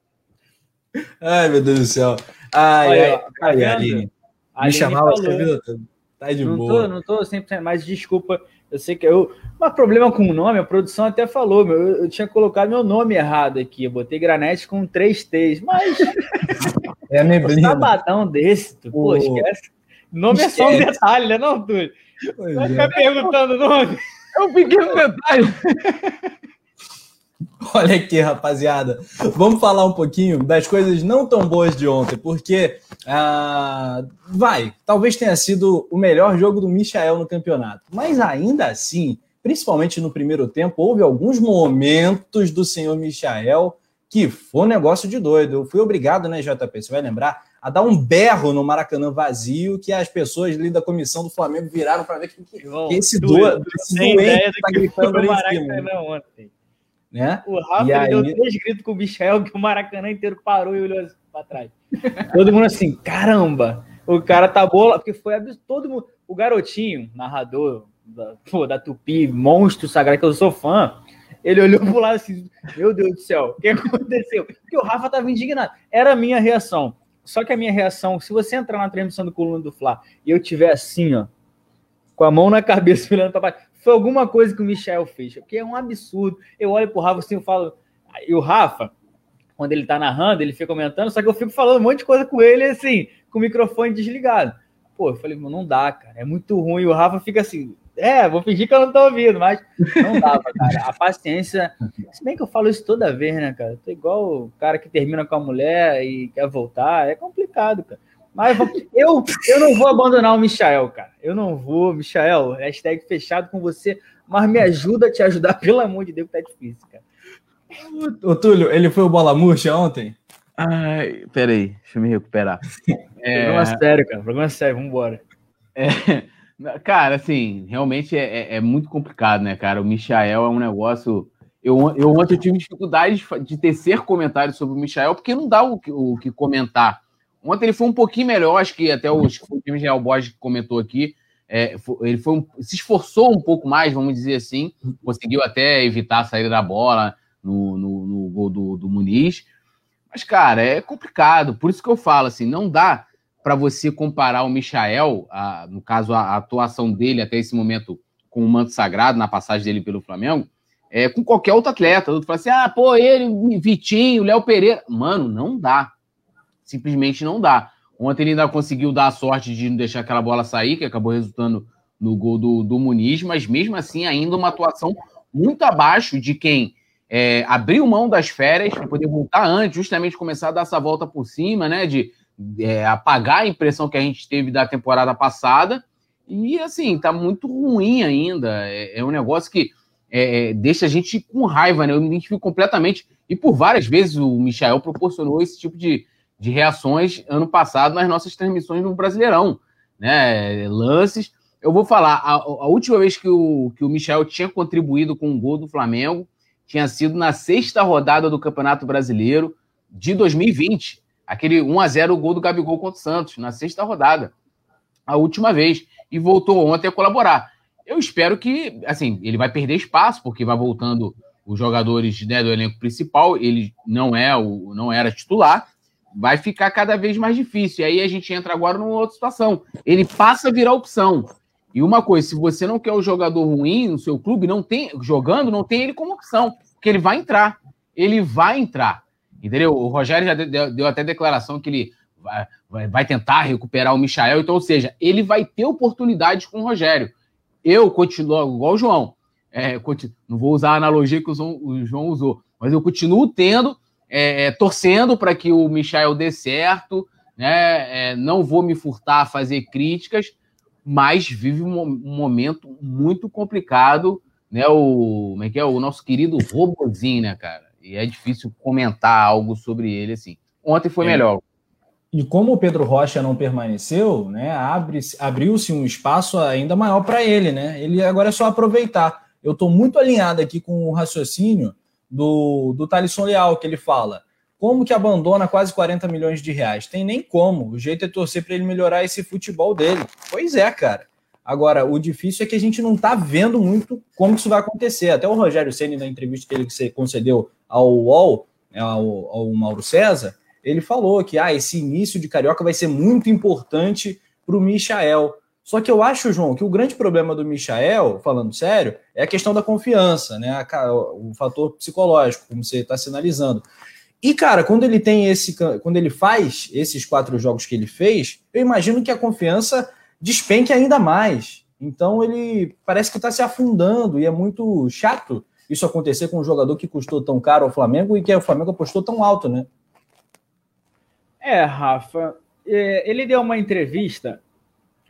Ai, meu Deus do céu. Ai, Olha, ai, ai, tá Aline. Me chamava vida toda. Tá de não boa. Tô, não tô sempre, mas desculpa. Eu sei que eu. Mas problema com o nome, a produção até falou, meu, eu, eu tinha colocado meu nome errado aqui. Eu botei granete com três T's, mas. É a neblina. Um sabadão desse, tu, pô, esquece. Nome esquece. é só um detalhe, né, não, Túlio? Vai ficar perguntando o nome. É um pequeno detalhe. Olha aqui, rapaziada. Vamos falar um pouquinho das coisas não tão boas de ontem, porque ah, vai, talvez tenha sido o melhor jogo do Michael no campeonato. Mas ainda assim, principalmente no primeiro tempo, houve alguns momentos do senhor Michael que foi um negócio de doido. Eu fui obrigado, né, JP? Você vai lembrar? A dar um berro no Maracanã vazio que as pessoas ali da comissão do Flamengo viraram para ver que, que, que esse, do, esse doente está gritando ali em cima. Ontem. Né? O Rafa aí... deu três gritos com o Michel que o Maracanã inteiro parou e olhou assim para trás. Todo mundo assim, caramba, o cara tá bola, porque foi todo mundo, o garotinho, narrador da, pô, da Tupi, monstro sagrado, que eu sou fã, ele olhou pro lado assim, meu Deus do céu, o que aconteceu? Porque o Rafa tava indignado. Era a minha reação. Só que a minha reação, se você entrar na transmissão do Coluna do Fla e eu tiver assim, ó, com a mão na cabeça, olhando para baixo, foi alguma coisa que o Michel fez, porque é um absurdo. Eu olho pro Rafa assim, eu falo, e o Rafa, quando ele tá narrando, ele fica comentando, só que eu fico falando um monte de coisa com ele, assim, com o microfone desligado. Pô, eu falei, não dá, cara, é muito ruim. O Rafa fica assim, é, vou fingir que eu não tô ouvindo, mas não dava, cara. A paciência. Se bem que eu falo isso toda vez, né, cara? Eu tô igual o cara que termina com a mulher e quer voltar. É complicado, cara. Mas eu, eu não vou abandonar o Michael, cara. Eu não vou, Michael. Hashtag fechado com você, mas me ajuda a te ajudar, pelo amor de Deus, que tá difícil, cara. Ô, Túlio, ele foi o bola murcha ontem? Ai, peraí, deixa eu me recuperar. É... Problema sério, cara. Problema sério, vambora. É, cara, assim, realmente é, é, é, muito complicado, né, cara? O Michael é um negócio. Eu, eu ontem tive dificuldade de tecer comentários sobre o Michael, porque não dá o, o que comentar. Ontem ele foi um pouquinho melhor, acho que até o, o time Real Borges comentou aqui. É, ele foi um, se esforçou um pouco mais, vamos dizer assim, conseguiu até evitar a saída da bola no, no, no gol do, do Muniz. Mas, cara, é complicado. Por isso que eu falo assim, não dá para você comparar o Michael, a, no caso, a, atuação dele até esse momento com o manto sagrado, na passagem dele pelo Flamengo, é, com qualquer outro atleta. Tu fala assim, ah, pô, ele, Vitinho, Léo Pereira. Mano, não dá. Simplesmente não dá. Ontem ele ainda conseguiu dar a sorte de não deixar aquela bola sair, que acabou resultando no gol do, do Muniz, mas mesmo assim, ainda uma atuação muito abaixo de quem é, abriu mão das férias para poder voltar antes, justamente começar a dar essa volta por cima, né? De é, apagar a impressão que a gente teve da temporada passada. E assim, tá muito ruim ainda. É, é um negócio que é, é, deixa a gente com raiva, né? Eu me identifico completamente. E por várias vezes o Michael proporcionou esse tipo de, de reações ano passado nas nossas transmissões no Brasileirão. Né? Lances. Eu vou falar, a, a última vez que o, que o Michel tinha contribuído com um gol do Flamengo tinha sido na sexta rodada do Campeonato Brasileiro de 2020. Aquele 1 a 0 gol do Gabigol contra o Santos, na sexta rodada. A última vez. E voltou ontem a colaborar. Eu espero que, assim, ele vai perder espaço, porque vai voltando os jogadores né, do elenco principal. Ele não é o não era titular. Vai ficar cada vez mais difícil. E aí a gente entra agora numa outra situação. Ele passa a virar opção. E uma coisa, se você não quer o um jogador ruim no seu clube, não tem jogando, não tem ele como opção, porque ele vai entrar. Ele vai entrar. Entendeu? O Rogério já deu, deu até declaração que ele vai, vai, tentar recuperar o Michael. Então, ou seja, ele vai ter oportunidades com o Rogério. Eu continuo igual o João. É, continuo, não vou usar a analogia que o João, usou, mas eu continuo tendo, é, é torcendo para que o Michael dê certo. Né? É, não vou me furtar a fazer críticas, mas vive um, um momento muito complicado, né? O, como é que é? O nosso querido Robozinho, né, cara? E é difícil comentar algo sobre ele assim. Ontem foi é. melhor. E como o Pedro Rocha não permaneceu, né, abre, abriu-se um espaço ainda maior para ele, né? Ele agora é só aproveitar. Eu estou muito alinhado aqui com o raciocínio do, do Thalisson Leal, que ele fala. Como que abandona quase 40 milhões de reais? Tem nem como. O jeito é torcer para ele melhorar esse futebol dele. Pois é, cara. Agora, o difícil é que a gente não está vendo muito como isso vai acontecer. Até o Rogério Senna, na entrevista que ele concedeu ao UOL, ao, ao Mauro César, ele falou que ah, esse início de Carioca vai ser muito importante para o Michael. Só que eu acho, João, que o grande problema do Michael, falando sério, é a questão da confiança, né? o fator psicológico, como você está sinalizando. E, cara, quando ele tem esse. Quando ele faz esses quatro jogos que ele fez, eu imagino que a confiança despenque ainda mais. Então ele parece que está se afundando e é muito chato isso acontecer com um jogador que custou tão caro ao Flamengo e que o Flamengo apostou tão alto, né? É, Rafa. É, ele deu uma entrevista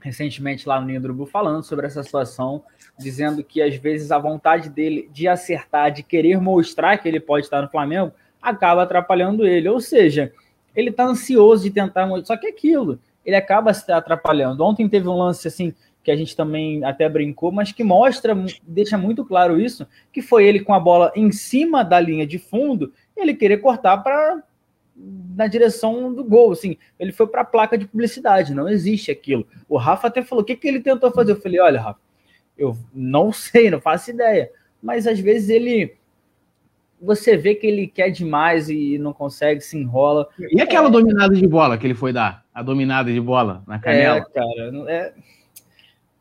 recentemente lá no Urubu falando sobre essa situação, dizendo que às vezes a vontade dele de acertar, de querer mostrar que ele pode estar no Flamengo, acaba atrapalhando ele. Ou seja, ele está ansioso de tentar. Só que é aquilo, ele acaba se atrapalhando. Ontem teve um lance assim que a gente também até brincou, mas que mostra, deixa muito claro isso, que foi ele com a bola em cima da linha de fundo, ele querer cortar para na direção do gol, assim, ele foi para a placa de publicidade, não existe aquilo. O Rafa até falou: "O que que ele tentou fazer?" Eu falei: "Olha, Rafa, eu não sei, não faço ideia, mas às vezes ele você vê que ele quer demais e não consegue, se enrola. E aquela é... dominada de bola que ele foi dar? A dominada de bola na canela? É, cara, é...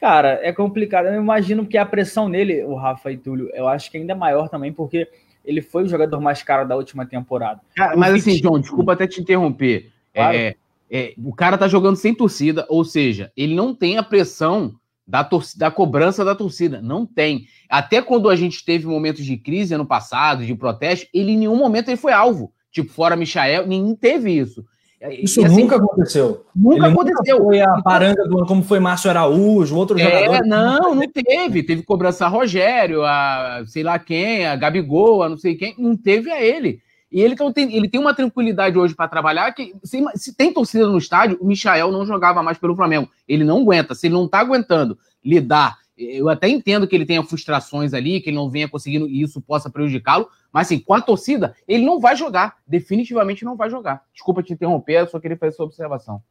Cara, é complicado. Eu imagino que a pressão nele, o Rafa e Túlio, eu acho que ainda é maior também, porque ele foi o jogador mais caro da última temporada. Cara, mas assim, João, desculpa até te interromper. Claro. É, é, o cara tá jogando sem torcida, ou seja, ele não tem a pressão da, da cobrança da torcida. Não tem. Até quando a gente teve momentos de crise ano passado, de protesto, ele em nenhum momento ele foi alvo. Tipo, fora Michael, ninguém teve isso. Isso assim, nunca aconteceu. Nunca Ele aconteceu. Nunca foi a paranga do, como foi Márcio Araújo, outro é, jogador. Não, não teve. Teve cobrança a Rogério, a sei lá quem, a Gabigol, a não sei quem. Não teve a ele. E ele, então, tem, ele tem uma tranquilidade hoje para trabalhar que, se, se, tem torcida no estádio, o Michael não jogava mais pelo Flamengo. Ele não aguenta. Se ele não está aguentando lidar, eu até entendo que ele tenha frustrações ali, que ele não venha conseguindo e isso possa prejudicá-lo, mas assim, com a torcida, ele não vai jogar. Definitivamente não vai jogar. Desculpa te interromper, eu só queria fazer essa observação.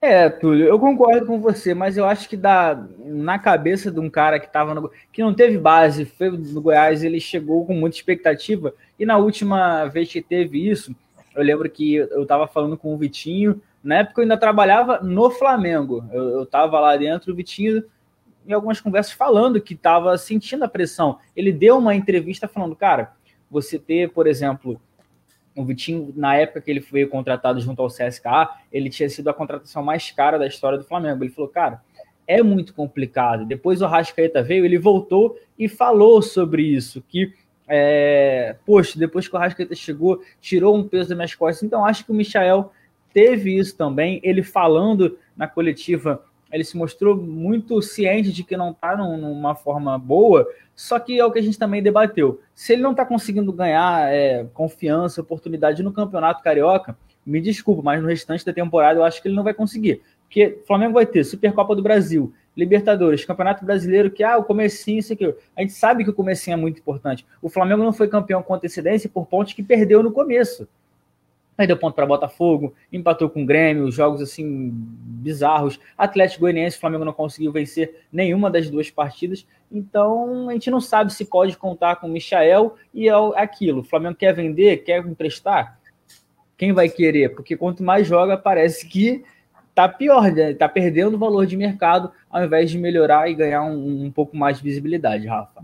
É, Túlio, eu concordo com você, mas eu acho que dá na cabeça de um cara que tava no, que não teve base, foi no Goiás, ele chegou com muita expectativa, e na última vez que teve isso, eu lembro que eu estava falando com o Vitinho, na época eu ainda trabalhava no Flamengo, eu, estava lá dentro, o Vitinho, em algumas conversas, falando que estava sentindo a pressão. Ele deu uma entrevista falando, cara, você ter, por exemplo, o Vitinho, na época que ele foi contratado junto ao CSKA, ele tinha sido a contratação mais cara da história do Flamengo. Ele falou, cara, é muito complicado. Depois o Rascaeta veio, ele voltou e falou sobre isso, que, é, poxa, depois que o Rascaeta chegou, tirou um peso das minhas costas. Então, acho que o Michael teve isso também. Ele falando na coletiva, ele se mostrou muito ciente de que não está numa forma boa, só que é o que a gente também debateu. Se ele não está conseguindo ganhar é, confiança, oportunidade no Campeonato Carioca, me desculpa, mas no restante da temporada eu acho que ele não vai conseguir. Porque o Flamengo vai ter Supercopa do Brasil, Libertadores, Campeonato Brasileiro, que ah, o comecinho, isso aqui. A gente sabe que o comecinho é muito importante. O Flamengo não foi campeão com antecedência por pontos que perdeu no começo perdeu ponto para Botafogo, empatou com o Grêmio, jogos assim bizarros. Atlético Goianiense, Flamengo não conseguiu vencer nenhuma das duas partidas. Então a gente não sabe se pode contar com o Michael e é aquilo. O Flamengo quer vender, quer emprestar. Quem vai querer? Porque quanto mais joga, parece que tá pior, né? tá perdendo valor de mercado ao invés de melhorar e ganhar um, um pouco mais de visibilidade, Rafa.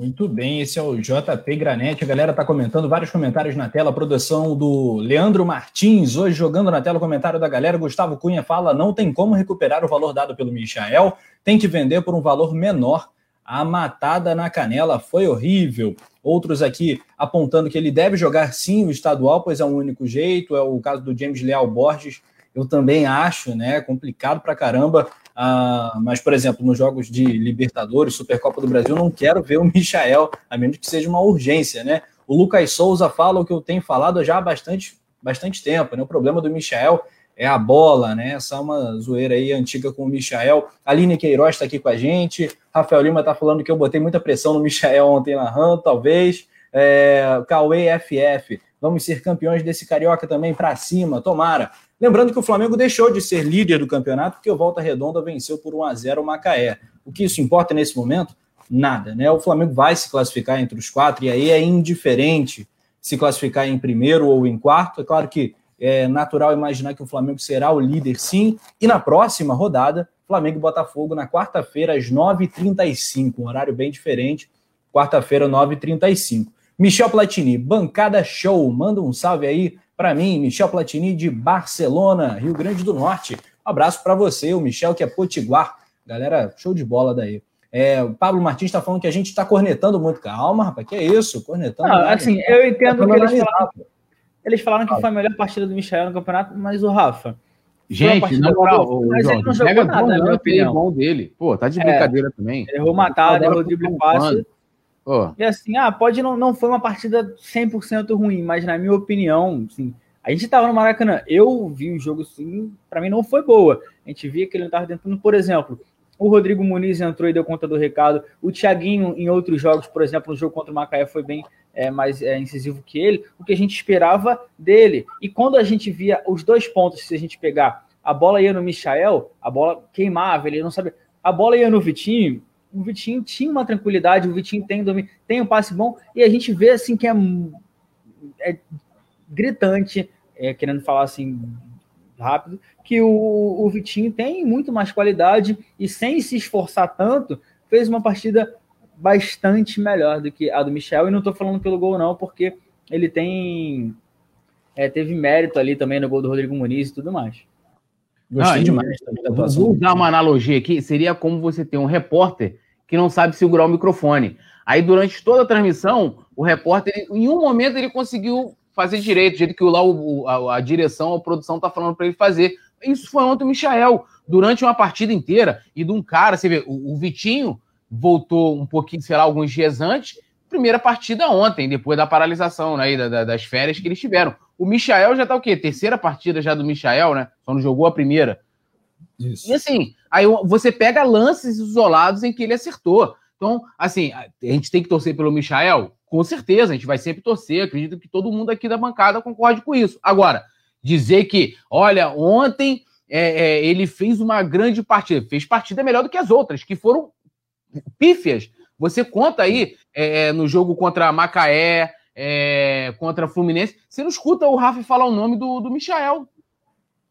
Muito bem, esse é o JP Granete. A galera está comentando vários comentários na tela. Produção do Leandro Martins, hoje jogando na tela o comentário da galera. Gustavo Cunha fala: não tem como recuperar o valor dado pelo Michael, tem que vender por um valor menor. A matada na canela foi horrível. Outros aqui apontando que ele deve jogar sim o estadual, pois é o único jeito. É o caso do James Leal Borges. Eu também acho, né? Complicado pra caramba. Ah, mas, por exemplo, nos jogos de Libertadores, Supercopa do Brasil, não quero ver o Michael, a menos que seja uma urgência, né? O Lucas Souza fala o que eu tenho falado já há bastante, bastante tempo, né? O problema do Michael é a bola, né? Essa é uma zoeira aí antiga com o Michael. Aline Queiroz está aqui com a gente. Rafael Lima está falando que eu botei muita pressão no Michael ontem na RAM, talvez. É, Cauê FF. Vamos ser campeões desse carioca também para cima, tomara. Lembrando que o Flamengo deixou de ser líder do campeonato porque o Volta Redonda venceu por 1 a 0 o Macaé. O que isso importa nesse momento? Nada, né? O Flamengo vai se classificar entre os quatro e aí é indiferente se classificar em primeiro ou em quarto. É claro que é natural imaginar que o Flamengo será o líder sim. E na próxima rodada, Flamengo e Botafogo na quarta-feira às 9h35, um horário bem diferente. Quarta-feira, 9h35. Michel Platini, bancada show. Manda um salve aí para mim, Michel Platini de Barcelona, Rio Grande do Norte. Um abraço para você, o Michel que é potiguar. Galera, show de bola daí. É, o Pablo Martins está falando que a gente está cornetando muito. Calma, rapaz, que é isso? Cornetando. Não, assim, eu entendo tá que eles falaram, eles falaram que foi a melhor partida do Michel no campeonato, mas o Rafa. Gente, na moral, mas ele não jogou nada, bom, na minha opinião. dele. Pô, tá de é. brincadeira é, também. Errou matar, errou drible fácil. Oh. E assim, ah, pode não, não foi uma partida 100% ruim, mas na minha opinião, assim, a gente estava no Maracanã, eu vi o jogo assim, para mim não foi boa. A gente via que ele não estava tentando, por exemplo, o Rodrigo Muniz entrou e deu conta do recado. O Thiaguinho, em outros jogos, por exemplo, no jogo contra o Macaé, foi bem é, mais é, incisivo que ele. O que a gente esperava dele. E quando a gente via os dois pontos, se a gente pegar, a bola ia no Michael, a bola queimava, ele não sabia. A bola ia no Vitinho, o Vitinho tinha uma tranquilidade, o Vitinho tem, tem um passe bom, e a gente vê assim que é, é gritante, é, querendo falar assim rápido, que o, o Vitinho tem muito mais qualidade e sem se esforçar tanto, fez uma partida bastante melhor do que a do Michel. E não estou falando pelo gol, não, porque ele tem. É, teve mérito ali também no gol do Rodrigo Muniz e tudo mais. Gostei ah, demais também da atuação. Vou usar uma analogia aqui: seria como você ter um repórter que não sabe segurar o microfone. Aí, durante toda a transmissão, o repórter, em um momento, ele conseguiu fazer direito, do jeito que lá o, a, a, direção, a produção tá falando para ele fazer. Isso foi ontem o Michael, durante uma partida inteira, e de um cara, você vê, o, o Vitinho voltou um pouquinho, sei lá, alguns dias antes, primeira partida ontem, depois da paralisação, né, da, da, das férias que eles tiveram. O Michael já tá o quê? Terceira partida já do Michael, né? Só não jogou a primeira. Isso. E assim, aí você pega lances isolados em que ele acertou. Então, assim, a gente tem que torcer pelo Michael? Com certeza, a gente vai sempre torcer. Acredito que todo mundo aqui da bancada concorde com isso. Agora, dizer que, olha, ontem é, é, ele fez uma grande partida, fez partida melhor do que as outras, que foram pífias. Você conta aí é, é no jogo contra Macaé, é, contra Fluminense, você não escuta o Rafa falar o nome do, do Michael.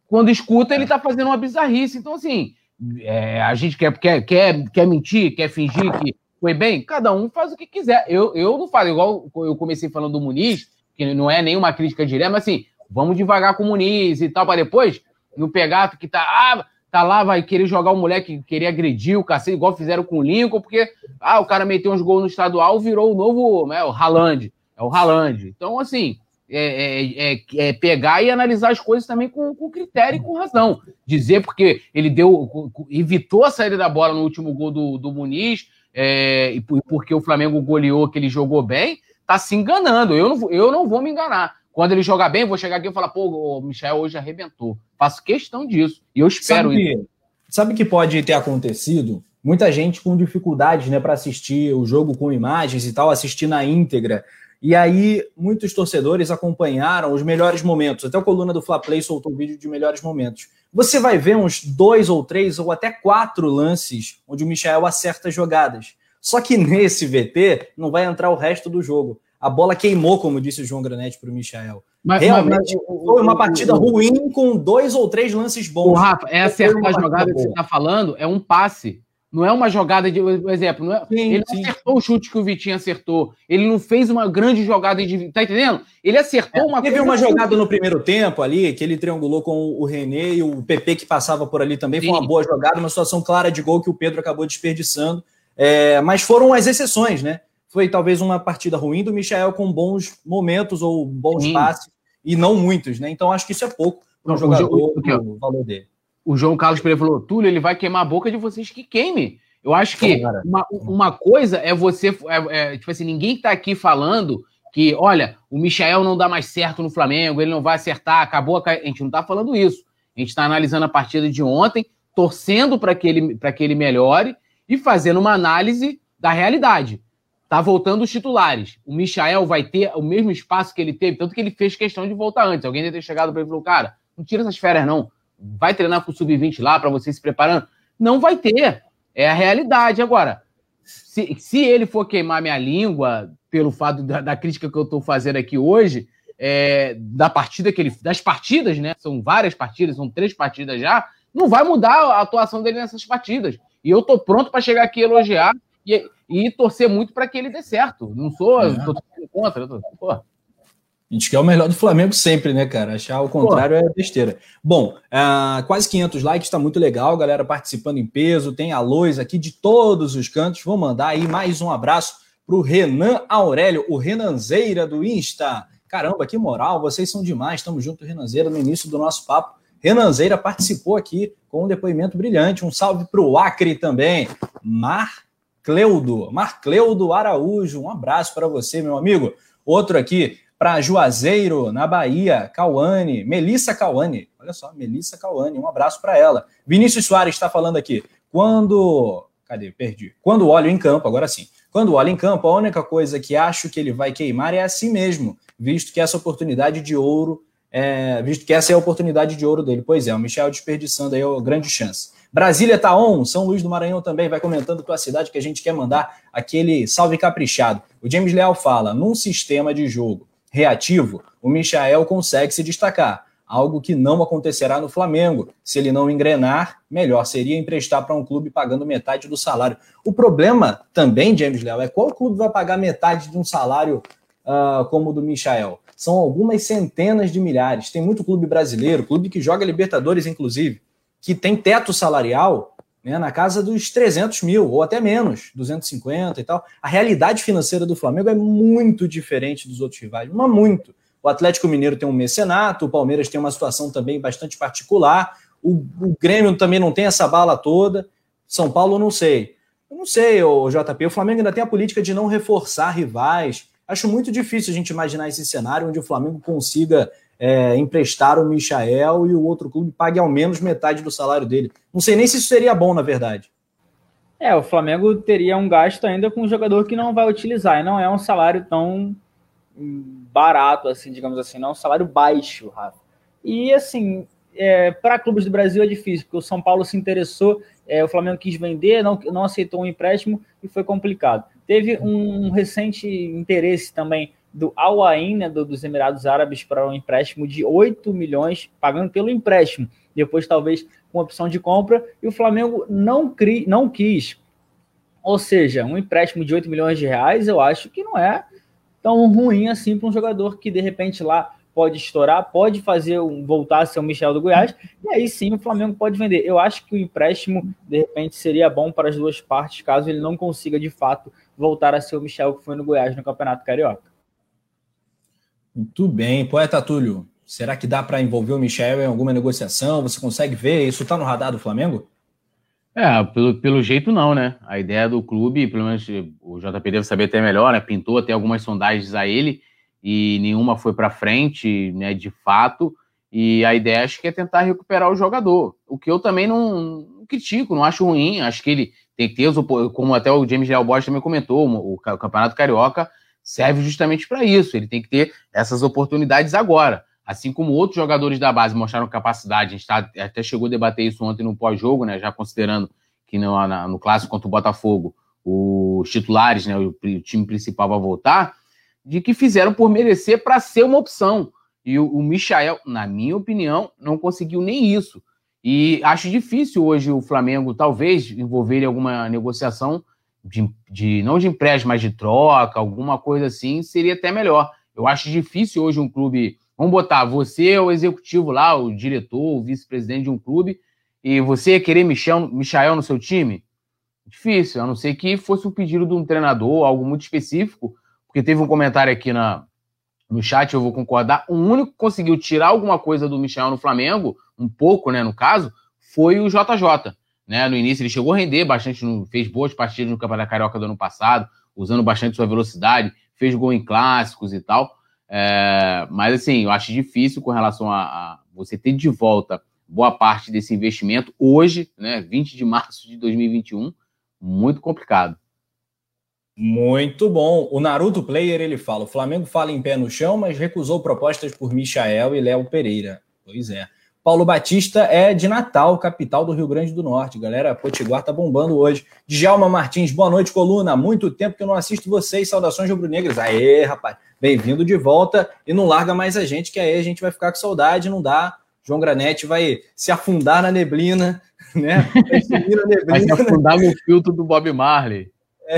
Quando escuta, ele tá fazendo uma bizarrice. Então, assim, é, a gente quer, quer, quer, quer mentir, quer fingir que foi bem, cada um faz o que quiser. Eu, eu não faço, igual eu comecei falando do Muniz, que não é nenhuma crítica direta, mas assim, vamos devagar com o Muniz e tal, para depois no pegar que tá, ah, tá lá, vai querer jogar o moleque que queria agredir o cacete, igual fizeram com o Lincoln, porque ah, o cara meteu uns gols no estadual, virou o novo, né, o Haaland, é o Haaland. Então, assim, é, é, é, é, pegar e analisar as coisas também com, com, critério e com razão. Dizer porque ele deu, evitou a saída da bola no último gol do, do Muniz, é, e porque o Flamengo goleou que ele jogou bem, tá se enganando. Eu não, eu não vou me enganar. Quando ele jogar bem, vou chegar aqui e falar, pô, o Michel hoje arrebentou. Faço questão disso. E eu espero sabe isso. Que, sabe que pode ter acontecido? Muita gente com dificuldades né, para assistir o jogo com imagens e tal, assistir na íntegra. E aí, muitos torcedores acompanharam os melhores momentos. Até a coluna do Fla Play soltou um vídeo de melhores momentos. Você vai ver uns dois ou três ou até quatro lances onde o Michel acerta jogadas. Só que nesse VT não vai entrar o resto do jogo. A bola queimou, como disse o João Granete para o Michel. Mas, Realmente mas, foi uma partida ruim com dois ou três lances bons. O Rafa, é acertar a jogada que você está falando, é um passe. Não é uma jogada de. Por exemplo, não é, sim, ele sim. acertou o chute que o Vitinho acertou. Ele não fez uma grande jogada de. Tá entendendo? Ele acertou é, uma Teve uma jogada no primeiro tempo ali, que ele triangulou com o René e o PP que passava por ali também. Sim. Foi uma boa jogada, uma situação clara de gol que o Pedro acabou desperdiçando. É, mas foram as exceções, né? Foi talvez uma partida ruim do Michel com bons momentos ou bons passes, e não muitos, né? Então acho que isso é pouco para um jogador o, o, o valor dele o João Carlos Pereira falou: Túlio, ele vai queimar a boca de vocês que queime. Eu acho que uma, uma coisa é você. É, é, tipo assim, ninguém está aqui falando que, olha, o Michael não dá mais certo no Flamengo, ele não vai acertar, acabou a. A gente não está falando isso. A gente está analisando a partida de ontem, torcendo para que, ele, que ele melhore e fazendo uma análise da realidade. Tá voltando os titulares. O Michael vai ter o mesmo espaço que ele teve, tanto que ele fez questão de voltar antes. Alguém deve ter chegado para ele e falou: cara, não tira essas férias, não vai treinar com o sub-20 lá para você se preparando? Não vai ter. É a realidade. Agora, se, se ele for queimar minha língua pelo fato da, da crítica que eu estou fazendo aqui hoje, é, da partida que ele. Das partidas, né? São várias partidas, são três partidas já. Não vai mudar a atuação dele nessas partidas. E eu tô pronto para chegar aqui e elogiar e, e torcer muito para que ele dê certo. Não sou. É. Tô, contra. Tô, pô. A gente quer o melhor do Flamengo sempre, né, cara? Achar o contrário Pô. é besteira. Bom, uh, quase 500 likes, tá muito legal, galera participando em peso. Tem a Lois aqui de todos os cantos. Vou mandar aí mais um abraço pro Renan Aurélio, o Renanzeira do Insta. Caramba, que moral, vocês são demais. Estamos junto, Renanzeira, no início do nosso papo. Renanzeira participou aqui com um depoimento brilhante. Um salve pro Acre também. Marcleudo, Marcleudo Araújo, um abraço para você, meu amigo. Outro aqui, para Juazeiro, na Bahia, Cauane, Melissa Cauane, olha só, Melissa Cauane, um abraço para ela. Vinícius Soares está falando aqui, quando. Cadê? Perdi. Quando olho em campo, agora sim. Quando olho em campo, a única coisa que acho que ele vai queimar é assim mesmo, visto que essa oportunidade de ouro, é, visto que essa é a oportunidade de ouro dele. Pois é, o Michel desperdiçando aí a grande chance. Brasília tá on, São Luís do Maranhão também vai comentando tua cidade que a gente quer mandar aquele salve caprichado. O James Leal fala, num sistema de jogo reativo, o Michael consegue se destacar, algo que não acontecerá no Flamengo. Se ele não engrenar, melhor seria emprestar para um clube pagando metade do salário. O problema também, James Léo, é qual clube vai pagar metade de um salário uh, como o do Michael? São algumas centenas de milhares. Tem muito clube brasileiro, clube que joga Libertadores, inclusive, que tem teto salarial né, na casa dos 300 mil, ou até menos, 250 e tal. A realidade financeira do Flamengo é muito diferente dos outros rivais, mas muito. O Atlético Mineiro tem um mecenato, o Palmeiras tem uma situação também bastante particular, o, o Grêmio também não tem essa bala toda. São Paulo, não sei. Eu não sei, o JP. O Flamengo ainda tem a política de não reforçar rivais. Acho muito difícil a gente imaginar esse cenário onde o Flamengo consiga é, emprestar o Michael e o outro clube pague ao menos metade do salário dele. Não sei nem se isso seria bom, na verdade. É, o Flamengo teria um gasto ainda com um jogador que não vai utilizar. E não é um salário tão barato, assim, digamos assim, não é um salário baixo, Rafa. E assim, é, para clubes do Brasil é difícil, porque o São Paulo se interessou, é, o Flamengo quis vender, não, não aceitou um empréstimo e foi complicado. Teve um recente interesse também do Al Ain, né, do, dos Emirados Árabes, para um empréstimo de 8 milhões, pagando pelo empréstimo, depois talvez com opção de compra, e o Flamengo não, cri, não quis. Ou seja, um empréstimo de 8 milhões de reais, eu acho que não é tão ruim assim para um jogador que de repente lá pode estourar, pode fazer um, voltar a ser o Michel do Goiás, e aí sim o Flamengo pode vender. Eu acho que o empréstimo, de repente, seria bom para as duas partes, caso ele não consiga, de fato, voltar a ser o Michel que foi no Goiás no Campeonato Carioca. Muito bem. Poeta Túlio, será que dá para envolver o Michel em alguma negociação? Você consegue ver? Isso está no radar do Flamengo? É, pelo, pelo jeito não, né? A ideia do clube, pelo menos o JP deve saber até melhor, né? Pintou até algumas sondagens a ele, e nenhuma foi para frente, né, de fato. E a ideia acho que é tentar recuperar o jogador. O que eu também não, critico, não acho ruim. Acho que ele tem que ter, como até o James Leal Bosch também comentou, o, o Campeonato Carioca serve justamente para isso. Ele tem que ter essas oportunidades agora. Assim como outros jogadores da base mostraram capacidade, a gente tá, até chegou a debater isso ontem no pós-jogo, né? Já considerando que no, no clássico contra o Botafogo, os titulares, né? O, o time principal vai voltar de que fizeram por merecer para ser uma opção. E o, o Michael, na minha opinião, não conseguiu nem isso. E acho difícil hoje o Flamengo, talvez, envolver alguma negociação de, de, não de empréstimo, mas de troca, alguma coisa assim, seria até melhor. Eu acho difícil hoje um clube. Vamos botar você é o executivo lá, o diretor, o vice-presidente de um clube, e você querer Michel, Michael no seu time? Difícil, a não ser que fosse um pedido de um treinador, algo muito específico, porque teve um comentário aqui na, no chat, eu vou concordar. O único que conseguiu tirar alguma coisa do Michel no Flamengo, um pouco, né, no caso, foi o JJ. Né? No início ele chegou a render bastante, fez boas partidas no Campeonato Carioca do ano passado, usando bastante sua velocidade, fez gol em clássicos e tal. É, mas assim, eu acho difícil com relação a, a, você ter de volta boa parte desse investimento hoje, né, 20 de março de 2021, muito complicado. Muito bom. O Naruto Player ele fala: o Flamengo fala em pé no chão, mas recusou propostas por Michael e Léo Pereira. Pois é. Paulo Batista é de Natal, capital do Rio Grande do Norte. Galera, Potiguar tá bombando hoje. Djalma Martins, boa noite, coluna. Há muito tempo que eu não assisto vocês. Saudações rubro-negras. Aê, rapaz. Bem-vindo de volta. E não larga mais a gente, que aí a gente vai ficar com saudade. Não dá. João Granete vai se afundar na neblina, né? Vai, na neblina. vai se afundar no filtro do Bob Marley. É.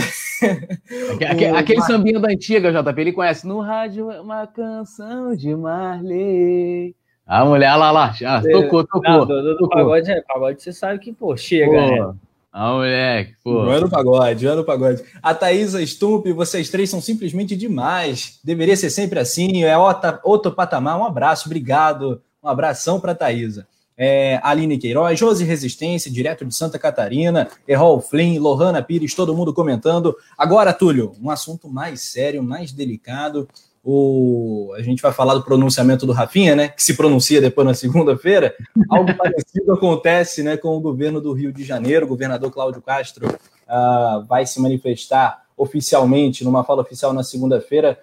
Aquele, aquele sambinho da antiga, JP, ele conhece. No rádio é uma canção de Marley. A mulher, lá, lá, já, tocou, tocou. Não, do, do, do pagode, é, pagode, você sabe que, pô, chega, pô, né? A mulher, pô. Não é no pagode, não é no pagode. A Thaisa Stump, vocês três são simplesmente demais. Deveria ser sempre assim, é outro, outro patamar. Um abraço, obrigado. Um abração para Thaisa é, Aline Queiroz, Josi Resistência, direto de Santa Catarina, Errol Flynn, Lohana Pires, todo mundo comentando. Agora, Túlio, um assunto mais sério, mais delicado. O, a gente vai falar do pronunciamento do Rafinha, né? Que se pronuncia depois na segunda-feira. Algo parecido acontece né, com o governo do Rio de Janeiro. O governador Cláudio Castro uh, vai se manifestar oficialmente, numa fala oficial na segunda-feira,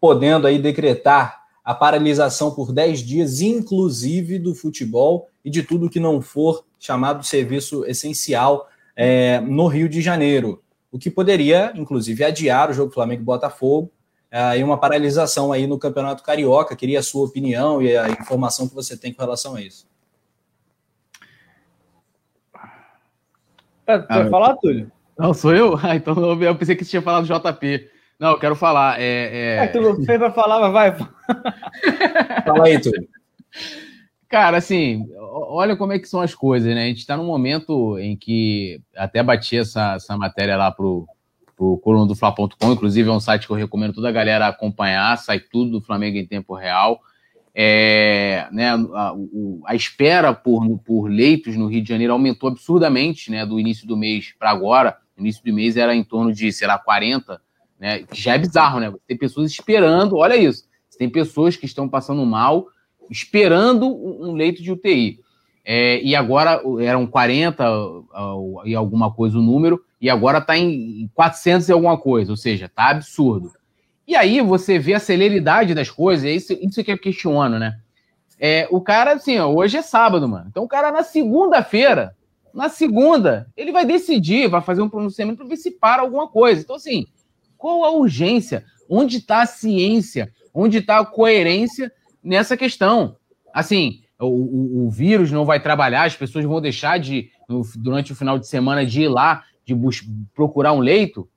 podendo aí decretar a paralisação por 10 dias, inclusive do futebol e de tudo que não for chamado serviço essencial é, no Rio de Janeiro. O que poderia, inclusive, adiar o jogo Flamengo e é, e uma paralisação aí no Campeonato Carioca. Queria a sua opinião e a informação que você tem com relação a isso. É, vai ah, falar, Túlio? Não, sou eu? Ah, então eu pensei que você tinha falado JP. Não, eu quero falar. É, é... é tu fez para falar, mas vai. Fala aí, Túlio. Cara, assim, olha como é que são as coisas, né? A gente está num momento em que até bati essa, essa matéria lá pro, pro coluna do Fla.com, inclusive é um site que eu recomendo toda a galera acompanhar, sai tudo do Flamengo em tempo real. É, né, a, a, espera por, por leitos no Rio de Janeiro aumentou absurdamente né, do início do mês para agora. No início do mês era em torno de, sei lá, 40, né, que já é bizarro, né? Tem pessoas esperando, olha isso, tem pessoas que estão passando mal, esperando um leito de UTI. É, e agora eram 40 e alguma coisa o número, e agora está em 400 e alguma coisa, ou seja, está absurdo. E aí você vê a celeridade das coisas, é isso, isso que eu questiono, né? É, o cara, assim, ó, hoje é sábado, mano. Então o cara na segunda-feira, na segunda, ele vai decidir, vai fazer um pronunciamento para ver se para alguma coisa. Então, assim, qual a urgência? Onde está a ciência? Onde está a coerência nessa questão? Assim, o, o, o, vírus não vai trabalhar, as pessoas vão deixar de, no, durante o final de semana, de ir lá, de procurar um leito,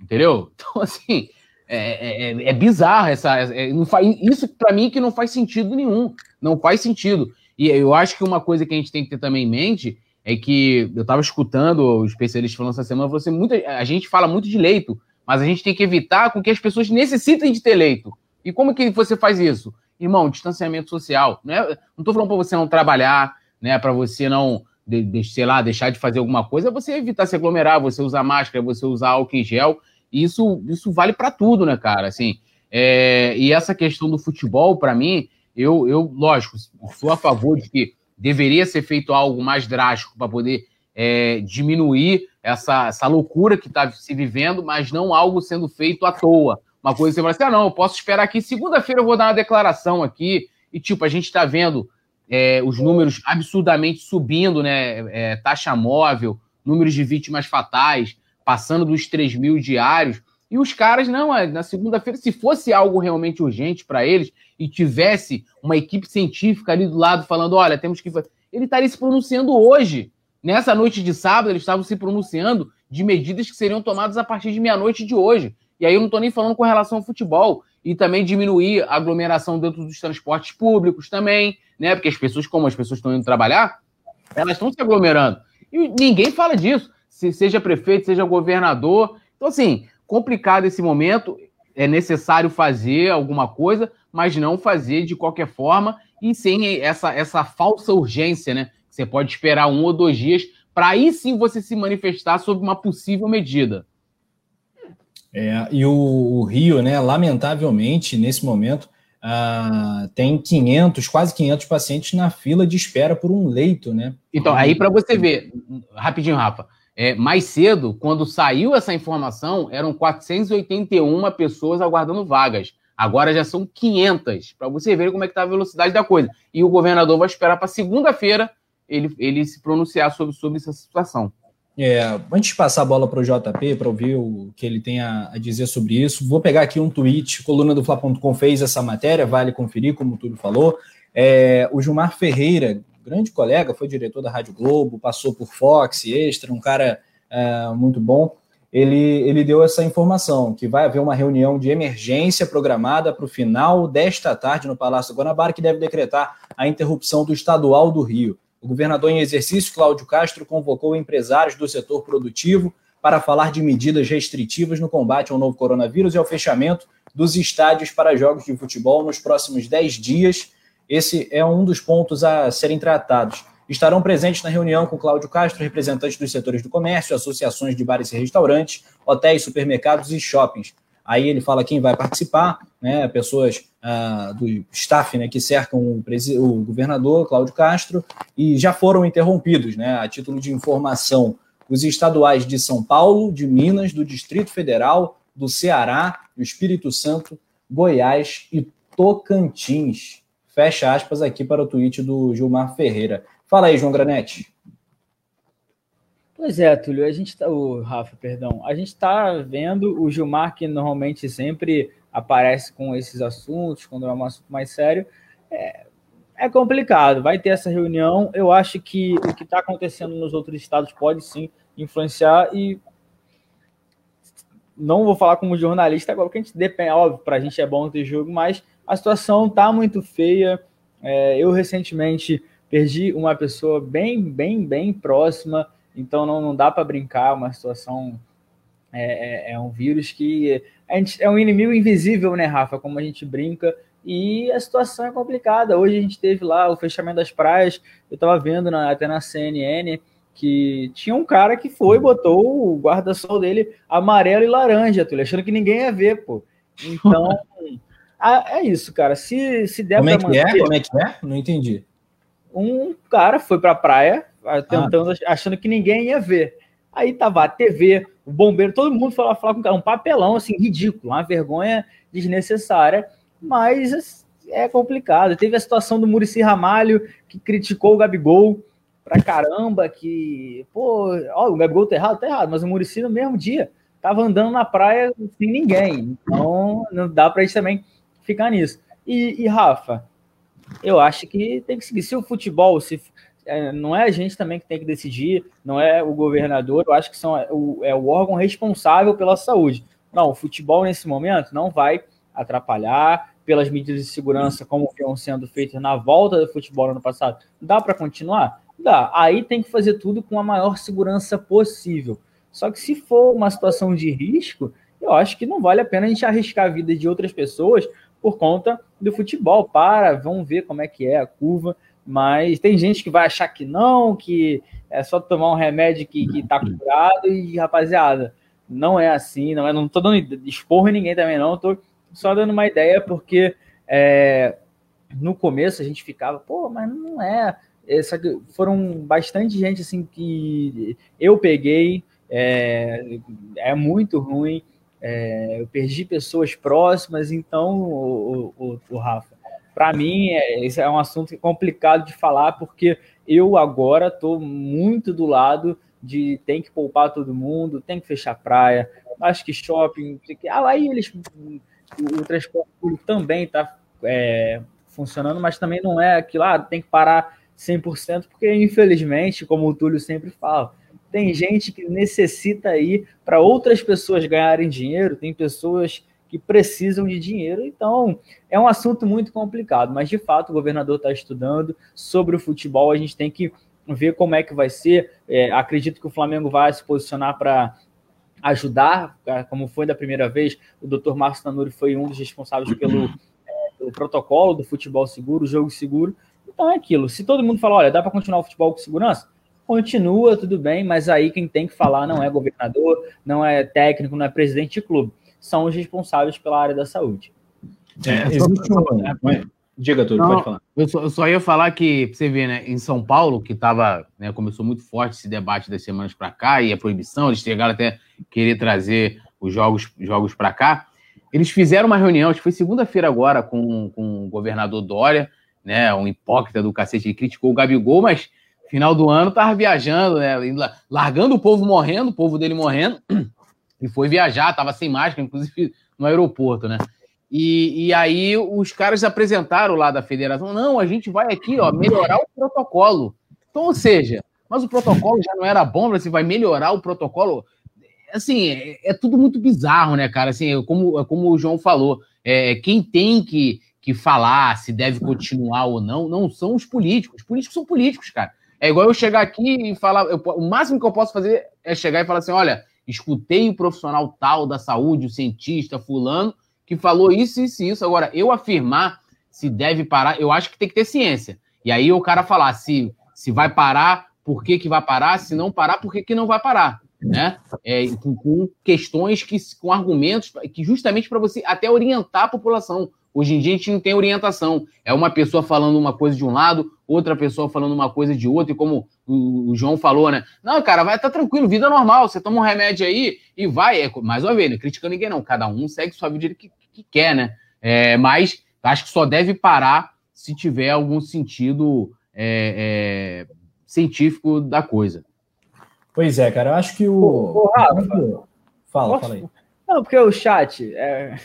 entendeu? Então, assim, é, é, é, é bizarro essa. É, não faz, isso para mim que não faz sentido nenhum. Não faz sentido. E eu acho que uma coisa que a gente tem que ter também em mente é que eu estava escutando os especialistas falando essa semana, você muita, a gente fala muito de leito, mas a gente tem que evitar com que as pessoas necessitem de ter leito. E como que você faz isso? Irmão, distanciamento social. Né? Não estou falando para você não trabalhar, né? Para você não, de, de, sei lá, deixar de fazer alguma coisa, você evitar se aglomerar, você usar máscara, você usar álcool em gel isso, isso vale para tudo, né, cara? Assim, é, e essa questão do futebol, para mim, eu, eu, lógico, sou a favor de que deveria ser feito algo mais drástico para poder é, diminuir essa, essa loucura que está se vivendo, mas não algo sendo feito à toa. Uma coisa que você fala assim: ah, não, eu posso esperar aqui, segunda-feira eu vou dar uma declaração aqui, e tipo, a gente está vendo é, os números absurdamente subindo, né? É, taxa móvel, números de vítimas fatais passando dos 3 mil diários. E os caras, não, é, na segunda-feira, se fosse algo realmente urgente para eles e tivesse uma equipe científica ali do lado falando: olha, temos que. Ele estaria se pronunciando hoje. Nessa noite de sábado, eles estavam se pronunciando de medidas que seriam tomadas a partir de meia-noite de hoje. E aí eu não estou nem falando com relação ao futebol. E também diminuir a aglomeração dentro dos transportes públicos também, né? Porque as pessoas, como as pessoas estão indo trabalhar, elas estão se aglomerando. E ninguém fala disso se seja prefeito, seja governador. Então, assim, complicado esse momento. É necessário fazer alguma coisa, mas não fazer de qualquer forma e sem essa, essa falsa urgência, né? Você pode esperar um ou dois dias para aí sim você se manifestar sobre uma possível medida. É, e o, o, Rio, né, lamentavelmente, nesse momento, ah, tem 500, quase 500 pacientes na fila de espera por um leito, né? Então, aí para você ver, rapidinho, Rafa, é, mais cedo, quando saiu essa informação, eram 481 pessoas aguardando vagas. Agora já são 500, para você ver como é que está a velocidade da coisa. E o governador vai esperar para segunda-feira ele, ele se pronunciar sobre, sobre essa situação. É, antes de passar a bola para o JP, para ouvir o que ele tem a, a, dizer sobre isso, vou pegar aqui um tweet, coluna do Fla.com fez essa matéria, vale conferir, como tudo falou. É, o Gilmar Ferreira, grande colega, foi diretor da Rádio Globo, passou por Fox, Extra, um cara é, muito bom. Ele, ele deu essa informação, que vai haver uma reunião de emergência programada para o final desta tarde no Palácio Guanabara, que deve decretar a interrupção do estadual do Rio. O governador em exercício, Cláudio Castro, convocou empresários do setor produtivo para falar de medidas restritivas no combate ao novo coronavírus e ao fechamento dos estádios para jogos de futebol nos próximos 10 dias esse é um dos pontos a serem tratados. Estarão presentes na reunião com Cláudio Castro, representantes dos setores do comércio, associações de bares e restaurantes, hotéis, supermercados e shoppings. Aí ele fala quem vai participar, né, pessoas ah, do staff né, que cercam o, o, governador Cláudio Castro, e já foram interrompidos, né, a título de informação, os estaduais de São Paulo, de Minas, do Distrito Federal, do Ceará, do Espírito Santo, Goiás e Tocantins. Fecha aspas aqui para o tweet do Gilmar Ferreira. Fala aí, João Granete. Pois é, Túlio, a gente tá, o Rafa, perdão, a gente está vendo o Gilmar que normalmente sempre aparece com esses assuntos, quando é um assunto mais sério, é, é complicado. Vai ter essa reunião. Eu acho que o que está acontecendo nos outros estados pode sim influenciar e não vou falar como jornalista agora, porque a gente depende, óbvio, para a gente é bom ter jogo, mas a situação tá muito feia. É, eu recentemente perdi uma pessoa bem, bem, bem próxima, então não, não dá para brincar, uma situação É, é, é um vírus que a gente, é um inimigo invisível, né, Rafa? Como a gente brinca. E a situação é complicada. Hoje a gente teve lá o fechamento das praias. Eu estava vendo na, até na CNN que tinha um cara que foi botou o guarda-sol dele amarelo e laranja, tô achando que ninguém ia ver, pô. Então, é isso, cara. Se, se der Como é que manter, é? Como é que é? Não entendi. Um cara foi pra praia tentando, ah. achando que ninguém ia ver. Aí tava a TV, o bombeiro, todo mundo falava, falar com o cara, um papelão assim, ridículo, uma vergonha desnecessária, mas é complicado. Teve a situação do Murici Ramalho, que criticou o Gabigol pra caramba, que, pô, ó, o Gabigol tá errado, tá errado, mas o Murici no mesmo dia tava andando na praia sem ninguém. Então, não dá pra gente também ficar nisso. E, e Rafa, eu acho que tem que seguir. Se o futebol, se, é, não é a gente também que tem que decidir, não é o governador, eu acho que são, é, o, é o órgão responsável pela saúde. Não, o futebol nesse momento não vai atrapalhar pelas medidas de segurança como estão sendo feitas na volta do futebol no ano passado. Dá para continuar? Dá. Aí tem que fazer tudo com a maior segurança possível. Só que se for uma situação de risco, eu acho que não vale a pena a gente arriscar a vida de outras pessoas por conta do futebol. Para, vamos ver como é que é a curva. Mas tem gente que vai achar que não, que é só tomar um remédio que, que tá curado e, rapaziada, não é assim, não é, não tô dando em ninguém também não, tô só dando uma ideia porque é, no começo a gente ficava, pô, mas não é, essa, foram bastante gente assim que eu peguei, é, é muito ruim, é, eu perdi pessoas próximas, então, o, o, o Rafa, para mim, é, esse é um assunto complicado de falar, porque eu agora estou muito do lado de tem que poupar todo mundo, tem que fechar praia, acho que shopping, ah, aí eles o, transporte público também está é, funcionando, mas também não é aquilo, ah, tem que parar 100%, porque infelizmente, como o Túlio sempre fala, tem gente que necessita ir para outras pessoas ganharem dinheiro, tem pessoas que precisam de dinheiro. Então, é um assunto muito complicado, mas de fato o governador está estudando sobre o futebol. A gente tem que ver como é que vai ser. É, acredito que o Flamengo vai se posicionar para ajudar, é, como foi da primeira vez. O doutor Márcio Tanuri foi um dos responsáveis pelo, é, pelo protocolo do futebol seguro, jogo seguro. Então é aquilo. Se todo mundo falar, olha, dá para continuar o futebol com segurança? Continua, tudo bem, mas aí quem tem que falar não é governador, não é técnico, não é presidente de clube são os responsáveis pela área da saúde. É, existe um. Diga tudo, Não, pode falar. Eu só, eu só, ia falar que, você vê, né, em São Paulo, que tava, né, começou muito forte esse debate das semanas para cá e a proibição, eles chegaram até querer trazer os jogos, jogos para cá. Eles fizeram uma reunião, acho que foi segunda-feira agora, com, com o governador Dória, né, um hipócrita do cacete, ele criticou o Gabigol, mas final do ano tava viajando, né, largando o povo morrendo, o povo dele morrendo, e foi viajar, estava sem máscara, inclusive no aeroporto, né? E, e aí os caras apresentaram lá da federação, não, a gente vai aqui, ó, melhorar o protocolo. Então, ou seja, mas o protocolo já não era bom, você vai melhorar o protocolo. Assim, é, é tudo muito bizarro, né, cara? Assim, é como, é como o João falou, é, quem tem que, que falar se deve continuar ou não, não são os políticos. Os políticos são políticos, cara. É igual eu chegar aqui e falar, eu, o máximo que eu posso fazer é chegar e falar assim, olha, escutei o profissional tal da saúde, o cientista, fulano, que falou isso, isso e isso. Agora, eu afirmar se deve parar, eu acho que tem que ter ciência. E aí o cara falar se, se vai parar, por que, que vai parar, se não parar, por que, que não vai parar. Né? É, com, com, questões que, com argumentos que justamente para você até orientar a população. Hoje em dia a gente não tem orientação. É uma pessoa falando uma coisa de um lado, outra pessoa falando uma coisa de outro, e como o, o João falou, né? Não, cara, vai estar tá tranquilo, vida normal, você toma um remédio aí e vai. É, mais uma vez, não criticando ninguém, não. Cada um segue sua vida que, que quer, né? É, mas acho que só deve parar se tiver algum sentido é, é, científico da coisa. Pois é, cara, eu acho que o. Ô, Rafa, fala, fala aí. Não, porque o chat. É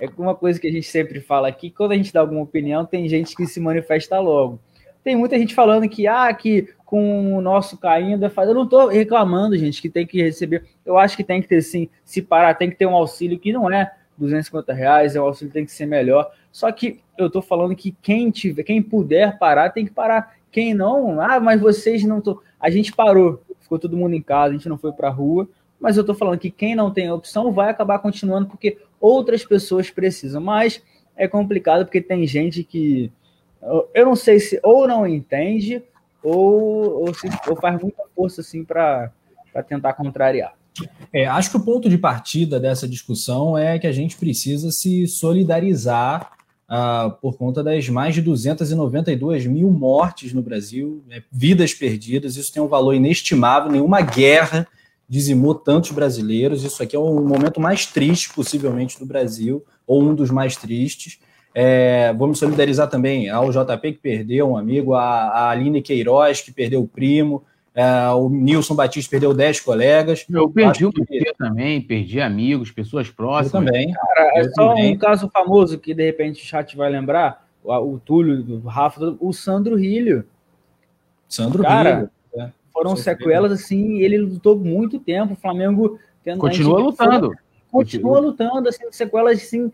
é uma coisa que a gente sempre fala aqui, quando a gente dá alguma opinião, tem gente que se manifesta logo. Tem muita gente falando que, ah, que com o nosso caindo é. Eu não estou reclamando, gente, que tem que receber. Eu acho que tem que ter sim, se parar, tem que ter um auxílio que não é 250 reais, o auxílio tem que ser melhor. Só que eu estou falando que quem tiver, quem puder parar, tem que parar. Quem não, ah, mas vocês não estão. A gente parou, ficou todo mundo em casa, a gente não foi para rua, mas eu estou falando que quem não tem opção vai acabar continuando porque outras pessoas precisam. Mas é complicado porque tem gente que eu não sei se ou não entende ou, ou, se, ou faz muita força assim para tentar contrariar. É, acho que o ponto de partida dessa discussão é que a gente precisa se solidarizar uh, por conta das mais de 292 mil mortes no Brasil, né, vidas perdidas. Isso tem um valor inestimável. Nenhuma guerra dizimou tantos brasileiros. Isso aqui é o momento mais triste, possivelmente, do Brasil, ou um dos mais tristes. É, vou me solidarizar também ao JP, que perdeu um amigo, a, a Aline Queiroz, que perdeu o primo, é, o Nilson Batista perdeu 10 colegas. Eu perdi um que... também, perdi amigos, pessoas próximas. Eu também. Cara, é só também. um caso famoso que de repente o chat vai lembrar: o, o Túlio, o Rafa, o Sandro Rilho. Sandro Cara, Rilho. É. Foram sequelas assim, ele lutou muito tempo. O Flamengo tendo continua lutando. continua lutando, assim, sequelas assim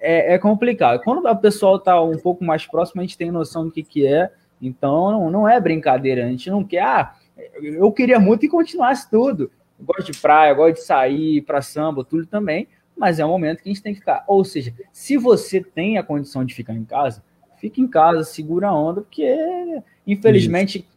é, é, complicado. Quando o pessoal está um pouco mais próximo, a gente tem noção do que, que é. Então, não, não é brincadeira. A gente não quer. Ah, eu queria muito que continuasse tudo. Eu gosto de praia, gosto de sair para samba, tudo também. Mas é um momento que a gente tem que ficar. Ou seja, se você tem a condição de ficar em casa, fique em casa, segura a onda, porque infelizmente. Isso.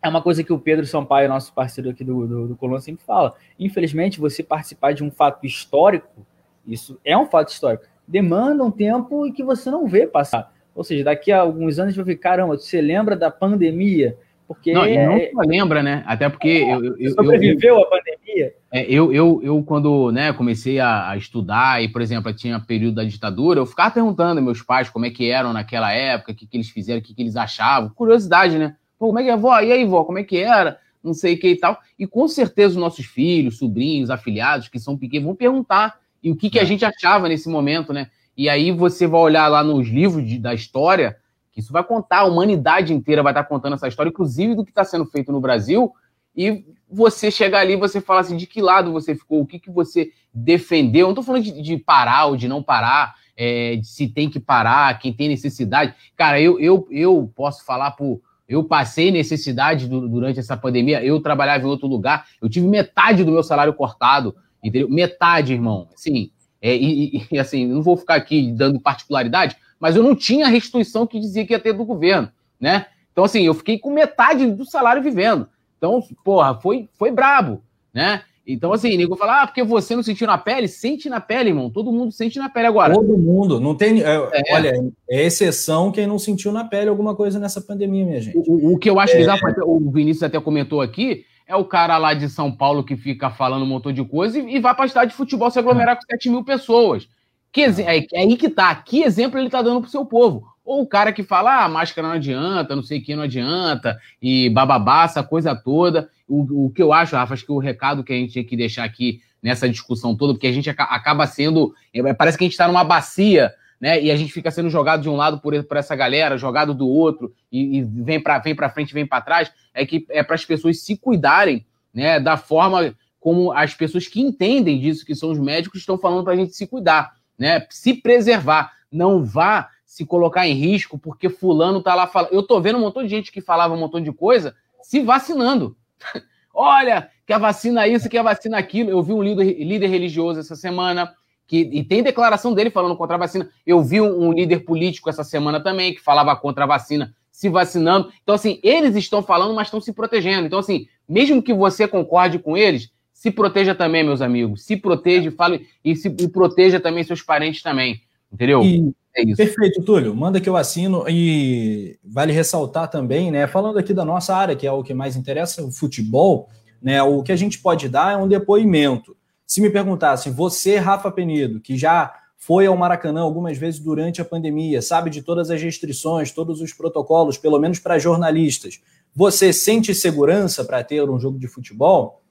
É uma coisa que o Pedro Sampaio, nosso parceiro aqui do, do, do Colônia, sempre fala. Infelizmente, você participar de um fato histórico, isso é um fato histórico demanda um tempo e que você não vê passar. Ou seja, daqui a alguns anos você vai ver, caramba, você lembra da pandemia? Porque não, e não lembra, né? Até porque é, eu, eu, sobreviveu eu, a pandemia. É, eu, eu, eu, quando né, comecei a, a, estudar, e, por exemplo, tinha período da ditadura, eu ficava perguntando meus pais como é que eram naquela época, o que, que eles fizeram, o que, que eles achavam. Curiosidade, né? Pô, como é que é, vó? E aí, vó, como é que era? Não sei o que e tal. E com certeza os nossos filhos, sobrinhos, afiliados, que são pequenos, vão perguntar e o que, que a é. gente achava nesse momento, né? E aí você vai olhar lá nos livros de, da história, que isso vai contar, a humanidade inteira vai estar contando essa história, inclusive do que está sendo feito no Brasil, e você chega ali e você fala assim, de que lado você ficou, o que, que você defendeu. Não estou falando de, de, parar ou de não parar, é, de se tem que parar, quem tem necessidade. Cara, eu, eu, eu posso falar por. Eu passei necessidade durante essa pandemia, eu trabalhava em outro lugar, eu tive metade do meu salário cortado, entendeu? Metade, irmão. Assim, é, e, e, assim, não vou ficar aqui dando particularidade, mas eu não tinha a restituição que dizia que ia ter do governo, né? Então, assim, eu fiquei com metade do salário vivendo. Então, porra, foi, foi brabo, né? Então, assim, nego fala, ah, porque você não sentiu na pele? Sente na pele, irmão. Todo mundo sente na pele agora. Todo mundo. Não tem. É, é. Olha, é exceção quem não sentiu na pele alguma coisa nessa pandemia, minha gente. O, o que eu acho é... bizarro, o Vinícius até comentou aqui, é o cara lá de São Paulo que fica falando um montão de coisa e, e vai para a estádio de futebol se aglomerar com 7 mil pessoas. Que é, é aí que tá. Que exemplo ele tá dando pro seu povo? Ou o cara que fala, ah, máscara não adianta, não sei o que não adianta, e bababá, essa coisa toda. O, o que eu acho, Rafa, acho que o recado que a gente tinha que deixar aqui nessa discussão toda, porque a gente acaba sendo. É, parece que a gente está numa bacia né? E a gente fica sendo jogado de um lado por, por essa galera, jogado do outro, e, e vem para vem para frente, vem para trás, é que é para as pessoas se cuidarem, né? Da forma como as pessoas que entendem disso, que são os médicos, estão falando para a gente se cuidar, né? Se preservar, não vá se colocar em risco porque fulano tá lá falando. Eu tô vendo um montão de gente que falava um montão de coisa se vacinando. Olha, que a vacina isso, que a vacina aquilo. Eu vi um líder, líder religioso essa semana que, e tem declaração dele falando contra a vacina. Eu vi um, um, líder político essa semana também que falava contra a vacina, se vacinando. Então, assim, eles estão falando, mas estão se protegendo. Então, assim, mesmo que você concorde com eles, se proteja também, meus amigos. Se proteja, fale e, se, e proteja também seus parentes também. Entendeu? E, é isso. Perfeito, Túlio. Manda que eu assino. E vale ressaltar também, né? Falando aqui da nossa área, que é o que mais interessa, o futebol, né? O que a gente pode dar é um depoimento. Se me perguntassem, você, Rafa Penido, que já foi ao Maracanã algumas vezes durante a pandemia, sabe de todas as restrições, todos os protocolos, pelo menos para jornalistas, você sente segurança para ter um jogo de futebol?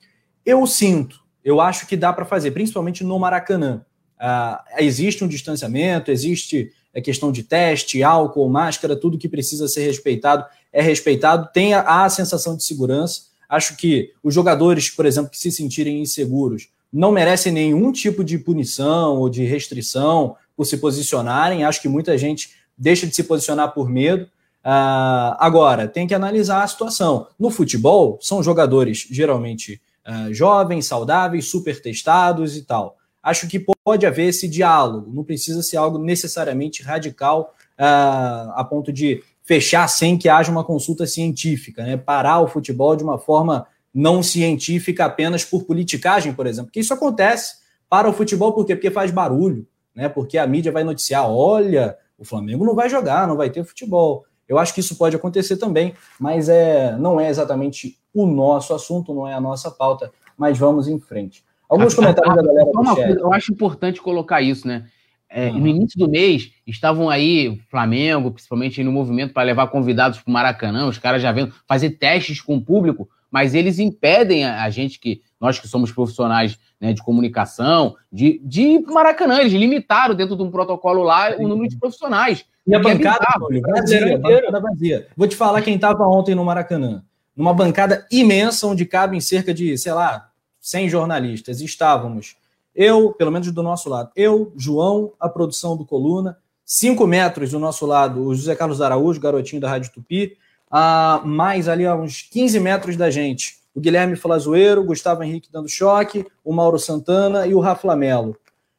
Eu sinto. Eu acho que dá para fazer, principalmente no Maracanã. Ah, existe um distanciamento, existe a questão de teste, álcool, máscara, tudo que precisa ser respeitado é respeitado, tem a, a sensação de segurança. Acho que os jogadores, por exemplo, que se sentirem inseguros, não merecem nenhum tipo de punição ou de restrição por se posicionarem. Acho que muita gente deixa de se posicionar por medo. Uh, agora, tem que analisar a situação. No futebol, são jogadores geralmente uh, jovens, saudáveis, super testados e tal. Acho que pode haver esse diálogo, não precisa ser algo necessariamente radical uh, a ponto de fechar sem que haja uma consulta científica, né? parar o futebol de uma forma não científica apenas por politicagem, por exemplo. Porque isso acontece para o futebol, por quê? Porque faz barulho, né? Porque a mídia vai noticiar: olha, o Flamengo não vai jogar, não vai ter futebol. Eu acho que isso pode acontecer também, mas é, não é exatamente o nosso assunto, não é a nossa pauta, mas vamos em frente. Alguns comentários da galera. Coisa, eu acho importante colocar isso, né? É, uhum. No início do mês, estavam aí, Flamengo, principalmente no movimento, para levar convidados para o Maracanã, os caras já vendo, fazer testes com o público mas eles impedem a, gente que nós que somos profissionais né, de comunicação, de, de ir para o Maracanã. Eles limitaram dentro de um protocolo lá o número de profissionais. E a é bancada, é vazia, bancada vazia. Vou te falar quem estava ontem no Maracanã. Numa bancada imensa, onde cabem cerca de, sei lá, 100 jornalistas. Estávamos eu, pelo menos do nosso lado, eu, João, a produção do Coluna, cinco metros do nosso lado, o José Carlos Araújo, garotinho da Rádio Tupi, a mais ali a uns 15 metros da gente. O Guilherme Flazoeiro, o Gustavo Henrique dando choque, o Mauro Santana e o Rafa Melo.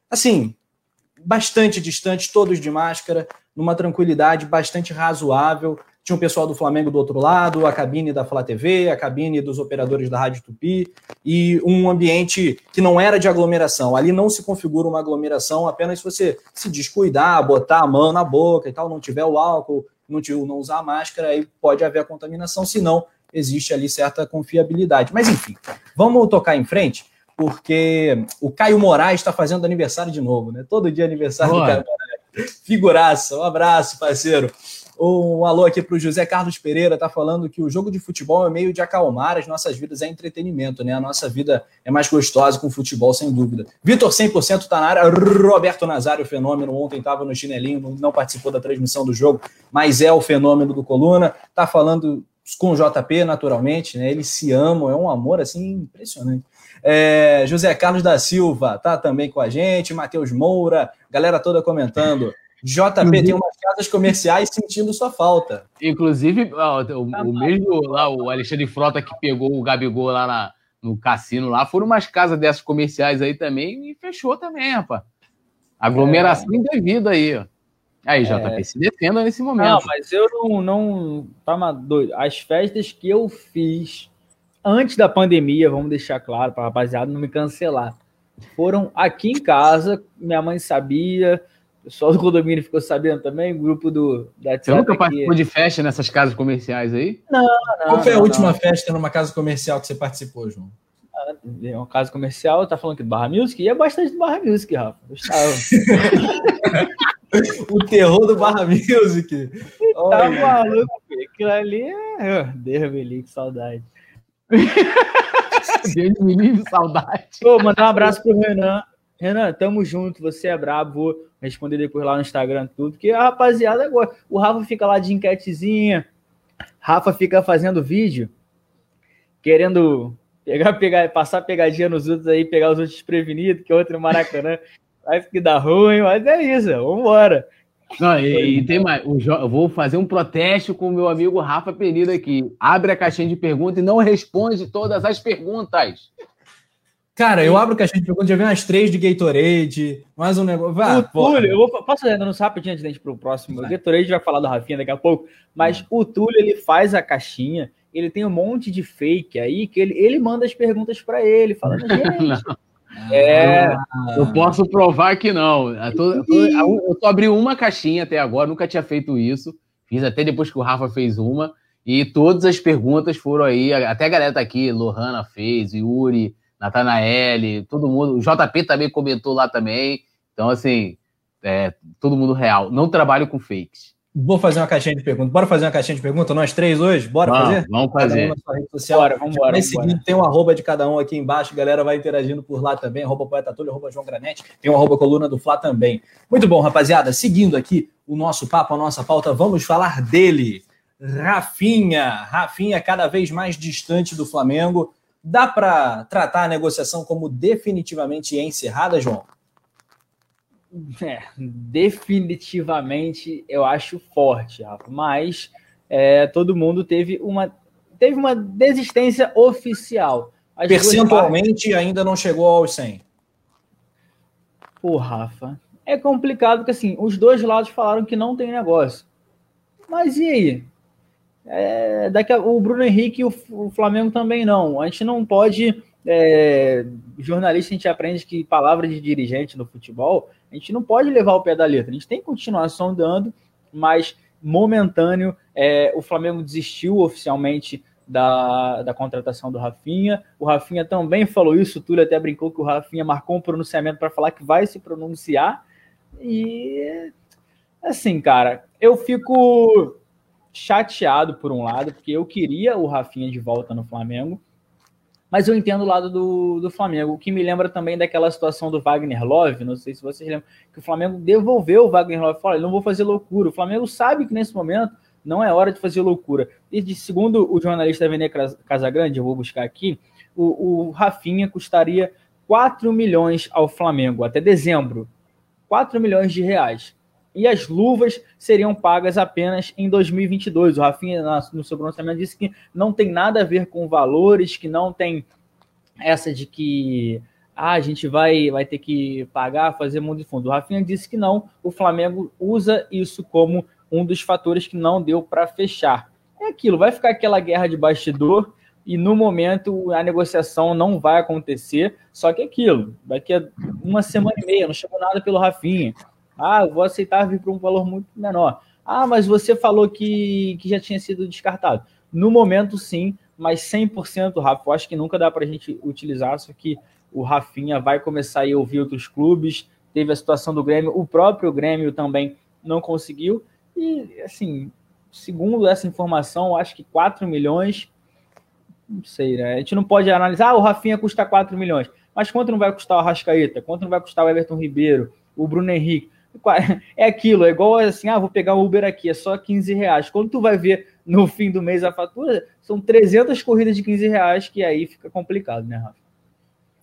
Assim, bastante distantes, todos de máscara, numa tranquilidade bastante razoável. Tinha o pessoal do Flamengo do outro lado, a cabine da Flá TV, a cabine dos operadores da Rádio Tupi e um ambiente que não era de aglomeração. Ali não se configura uma aglomeração apenas se você se descuidar, botar a mão na boca e tal, não tiver o álcool não, não usar máscara, aí pode haver a contaminação, senão existe ali certa confiabilidade. Mas enfim, vamos tocar em frente, porque o Caio Moraes está fazendo aniversário de novo, né? Todo dia é aniversário Boa. do Caio Moraes. Figuraça, um abraço, parceiro. Um alô aqui para o José Carlos Pereira, tá falando que o jogo de futebol é meio de acalmar as nossas vidas, é entretenimento, né? A nossa vida é mais gostosa com futebol, sem dúvida. Vitor 100% tá na área. Roberto Nazário, fenômeno, ontem estava no chinelinho, não participou da transmissão do jogo, mas é o fenômeno do Coluna. Tá falando com o JP, naturalmente, né? Eles se amam, é um amor assim impressionante. É, José Carlos da Silva tá também com a gente, Matheus Moura, galera toda comentando. JP tem umas casas comerciais sentindo sua falta. Inclusive, o, tá o mesmo lá, o Alexandre Frota que pegou o Gabigol lá na, no cassino lá, foram umas casas dessas comerciais aí também e fechou também, rapaz. Aglomeração é. indevida aí, ó. Aí, JP, é... se defenda nesse momento. Não, mas eu não, não tava doido. As festas que eu fiz antes da pandemia, vamos deixar claro para rapaziada não me cancelar, foram aqui em casa, minha mãe sabia, pessoal do condomínio ficou sabendo também, o grupo do da Você nunca participou de festa nessas casas comerciais aí? Não, não. Qual foi a não, última não. festa numa casa comercial que você participou, João? Ah, é uma casa comercial, tá falando que do Barra Music? E é bastante do Barra Music, Rafa. o terror do Barra Music. Tá maluco, aquilo ali é. Deus me livre, que saudade. Deus me livre, saudade. Pô, mandar um abraço pro Renan. Renan, tamo junto, você é brabo, vou responder depois lá no Instagram tudo, porque a rapaziada agora, o Rafa fica lá de enquetezinha, Rafa fica fazendo vídeo, querendo pegar, pegar, passar pegadinha nos outros aí, pegar os outros desprevenidos, que é outro no Maracanã, vai que dá ruim, mas é isso, vambora. Não, e, e tem mais, eu vou fazer um protesto com o meu amigo Rafa Penido aqui. Abre a caixinha de perguntas e não responde todas as perguntas. Cara, eu abro caixinha de perguntas, já vi umas três de Gatorade, mais um negócio. Vá, o Túlio, eu vou, posso não rapidinho antes de gente pro próximo. Vai. O Gatorade vai falar do Rafinha daqui a pouco, mas o Túlio ele faz a caixinha, ele tem um monte de fake aí que ele, ele manda as perguntas para ele, falando, gente. é, eu posso provar que não. Eu tô, eu, tô, eu tô abrindo uma caixinha até agora, nunca tinha feito isso. Fiz até depois que o Rafa fez uma. E todas as perguntas foram aí. Até a galera tá aqui, Lohana fez, Yuri, Natanael, todo mundo. O JP também comentou lá também. Então, assim, é, todo mundo real. Não trabalho com fakes. Vou fazer uma caixinha de perguntas. Bora fazer uma caixinha de perguntas, nós três hoje? Bora vamos, fazer? Vamos fazer. Um Bora, vamos embora. seguinte, tem um arroba de cada um aqui embaixo, a galera vai interagindo por lá também. Arroba Poeta Túlio, arroba João Granete. Tem um arroba Coluna do Fla também. Muito bom, rapaziada. Seguindo aqui o nosso papo, a nossa pauta, vamos falar dele. Rafinha. Rafinha cada vez mais distante do Flamengo. Dá para tratar a negociação como definitivamente encerrada, João? É, definitivamente eu acho forte, Rafa, mas é, todo mundo teve uma, teve uma desistência oficial. Percentualmente partes... ainda não chegou aos 100. Pô, Rafa, é complicado porque assim, os dois lados falaram que não tem negócio. Mas e aí? É, daqui a, o Bruno Henrique e o, o, Flamengo também não. A gente não pode. É, jornalista, a gente aprende que palavras de dirigente no futebol, a gente não pode levar o pé da letra. A gente tem que continuar sondando, mas momentâneo, é, o Flamengo desistiu oficialmente da, da contratação do Rafinha. O Rafinha também falou isso, o Túlio até brincou que o Rafinha marcou um pronunciamento para falar que vai se pronunciar. E assim, cara, eu fico chateado por um lado, porque eu queria o Rafinha de volta no Flamengo, mas eu entendo o lado do, do Flamengo, o que me lembra também daquela situação do Wagner Love, não sei se vocês lembram, que o Flamengo devolveu o Wagner Love, falou, não vou fazer loucura, o Flamengo sabe que nesse momento não é hora de fazer loucura. E segundo o jornalista Vene Casagrande, eu vou buscar aqui, o, o Rafinha custaria 4 milhões ao Flamengo até dezembro. 4 milhões de reais e as luvas seriam pagas apenas em 2022. O Rafinha, no seu pronunciamento, disse que não tem nada a ver com valores, que não tem essa de que ah, a gente vai, vai ter que pagar, fazer mundo de fundo. O Rafinha disse que não, o Flamengo usa isso como um dos fatores que não deu para fechar. É aquilo, vai ficar aquela guerra de bastidor e no momento a negociação não vai acontecer, só que é aquilo, daqui a uma semana e meia, não chegou nada pelo Rafinha, ah, eu vou aceitar vir para um valor muito menor. Ah, mas você falou que, que já tinha sido descartado. No momento, sim, mas 100% Rafa. Eu acho que nunca dá para a gente utilizar, só que o Rafinha vai começar a ouvir outros clubes. Teve a situação do Grêmio, o próprio Grêmio também não conseguiu. E, assim, segundo essa informação, acho que 4 milhões. Não sei, né? A gente não pode analisar, ah, o Rafinha custa 4 milhões. Mas quanto não vai custar o Arrascaeta? Quanto não vai custar o Everton Ribeiro? O Bruno Henrique? É aquilo, é igual assim, ah, vou pegar o Uber aqui, é só 15 reais. Quando tu vai ver no fim do mês a fatura, são 300 corridas de 15 reais, que aí fica complicado, né, Rafa?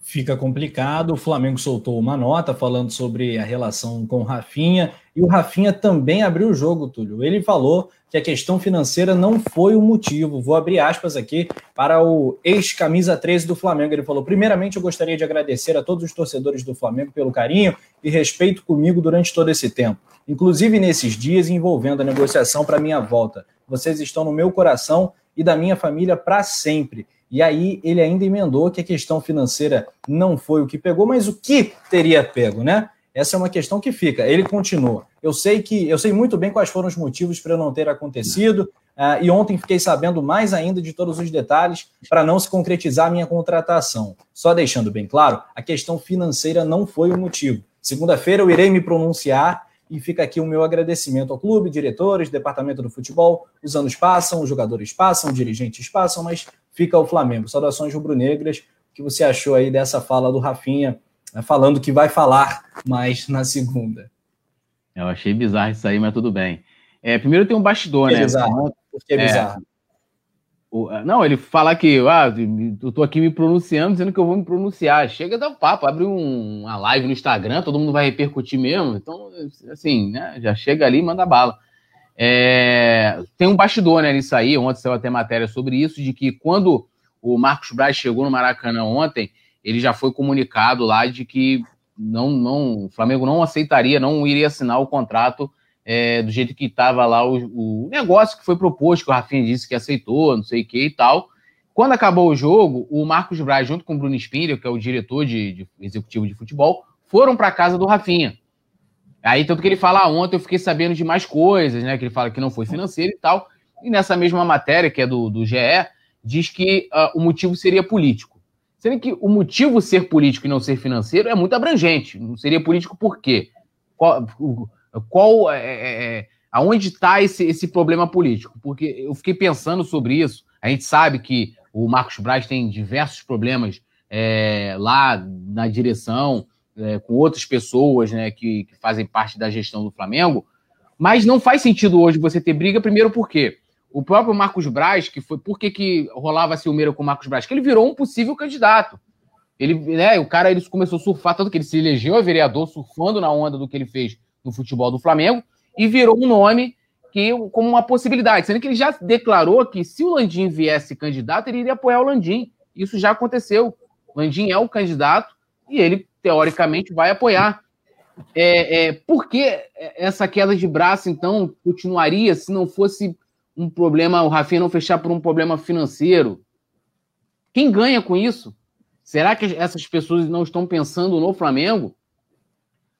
Fica complicado. O Flamengo soltou uma nota falando sobre a relação com o Rafinha, e o Rafinha também abriu o jogo, Túlio. Ele falou que a questão financeira não foi o motivo. Vou abrir aspas aqui para o ex-camisa 13 do Flamengo. Ele falou: primeiramente, eu gostaria de agradecer a todos os torcedores do Flamengo pelo carinho e respeito comigo durante todo esse tempo, inclusive nesses dias envolvendo a negociação para minha volta. Vocês estão no meu coração e da minha família para sempre. E aí ele ainda emendou que a questão financeira não foi o que pegou, mas o que teria pego, né? Essa é uma questão que fica. Ele continua. Eu sei que eu sei muito bem quais foram os motivos para não ter acontecido. Uh, e ontem fiquei sabendo mais ainda de todos os detalhes para não se concretizar a minha contratação. Só deixando bem claro, a questão financeira não foi o motivo. Segunda-feira eu irei me pronunciar e fica aqui o meu agradecimento ao clube, diretores, departamento do futebol. Os anos passam, os jogadores passam, os dirigentes passam, mas fica o Flamengo. Saudações rubro-negras. O que você achou aí dessa fala do Rafinha né, falando que vai falar mais na segunda. Eu achei bizarro isso aí, mas tudo bem. É, primeiro tem um bastidor, é né? Bizarro. Porque é, é bizarro. O, não, ele fala que ah, eu tô aqui me pronunciando, dizendo que eu vou me pronunciar. Chega, dá um papo, abre um, uma live no Instagram, todo mundo vai repercutir mesmo. Então, assim, né, já chega ali e manda bala. É, tem um bastidor né, nisso aí, ontem saiu até matéria sobre isso, de que quando o Marcos Braz chegou no Maracanã ontem, ele já foi comunicado lá de que não, não, o Flamengo não aceitaria, não iria assinar o contrato é, do jeito que estava lá o, o, negócio que foi proposto, que o Rafinha disse que aceitou, não sei o que e tal. Quando acabou o jogo, o Marcos Braz, junto com o Bruno Spindler, que é o diretor de, de executivo de futebol, foram para casa do Rafinha. Aí, tanto que ele fala, ah, ontem eu fiquei sabendo de mais coisas, né? Que ele fala que não foi financeiro e tal. E nessa mesma matéria, que é do, do GE, diz que uh, o motivo seria político. Sendo que o motivo ser político e não ser financeiro é muito abrangente. Não seria político por quê? Qual, qual é, é, é aonde está esse, esse problema político? Porque eu fiquei pensando sobre isso. A gente sabe que o Marcos Braz tem diversos problemas é, lá na direção, é, com outras pessoas né, que, que, fazem parte da gestão do Flamengo, mas não faz sentido hoje você ter briga, primeiro porque o próprio Marcos Braz, que foi. Por que, que rolava a Silmeira com o Marcos Braz? Que ele virou um possível candidato. Ele, né, o cara ele começou a surfar, tanto que ele se elegeu a vereador, surfando na onda do que ele fez no futebol do Flamengo, e virou um nome que como uma possibilidade, sendo que ele já declarou que se o Landim viesse candidato, ele iria apoiar o Landim. Isso já aconteceu. Landim é o candidato e ele, teoricamente, vai apoiar. É, é, por que essa queda de braço, então, continuaria se não fosse um problema, o Rafinha não fechar por um problema financeiro? Quem ganha com isso? Será que essas pessoas não estão pensando no Flamengo?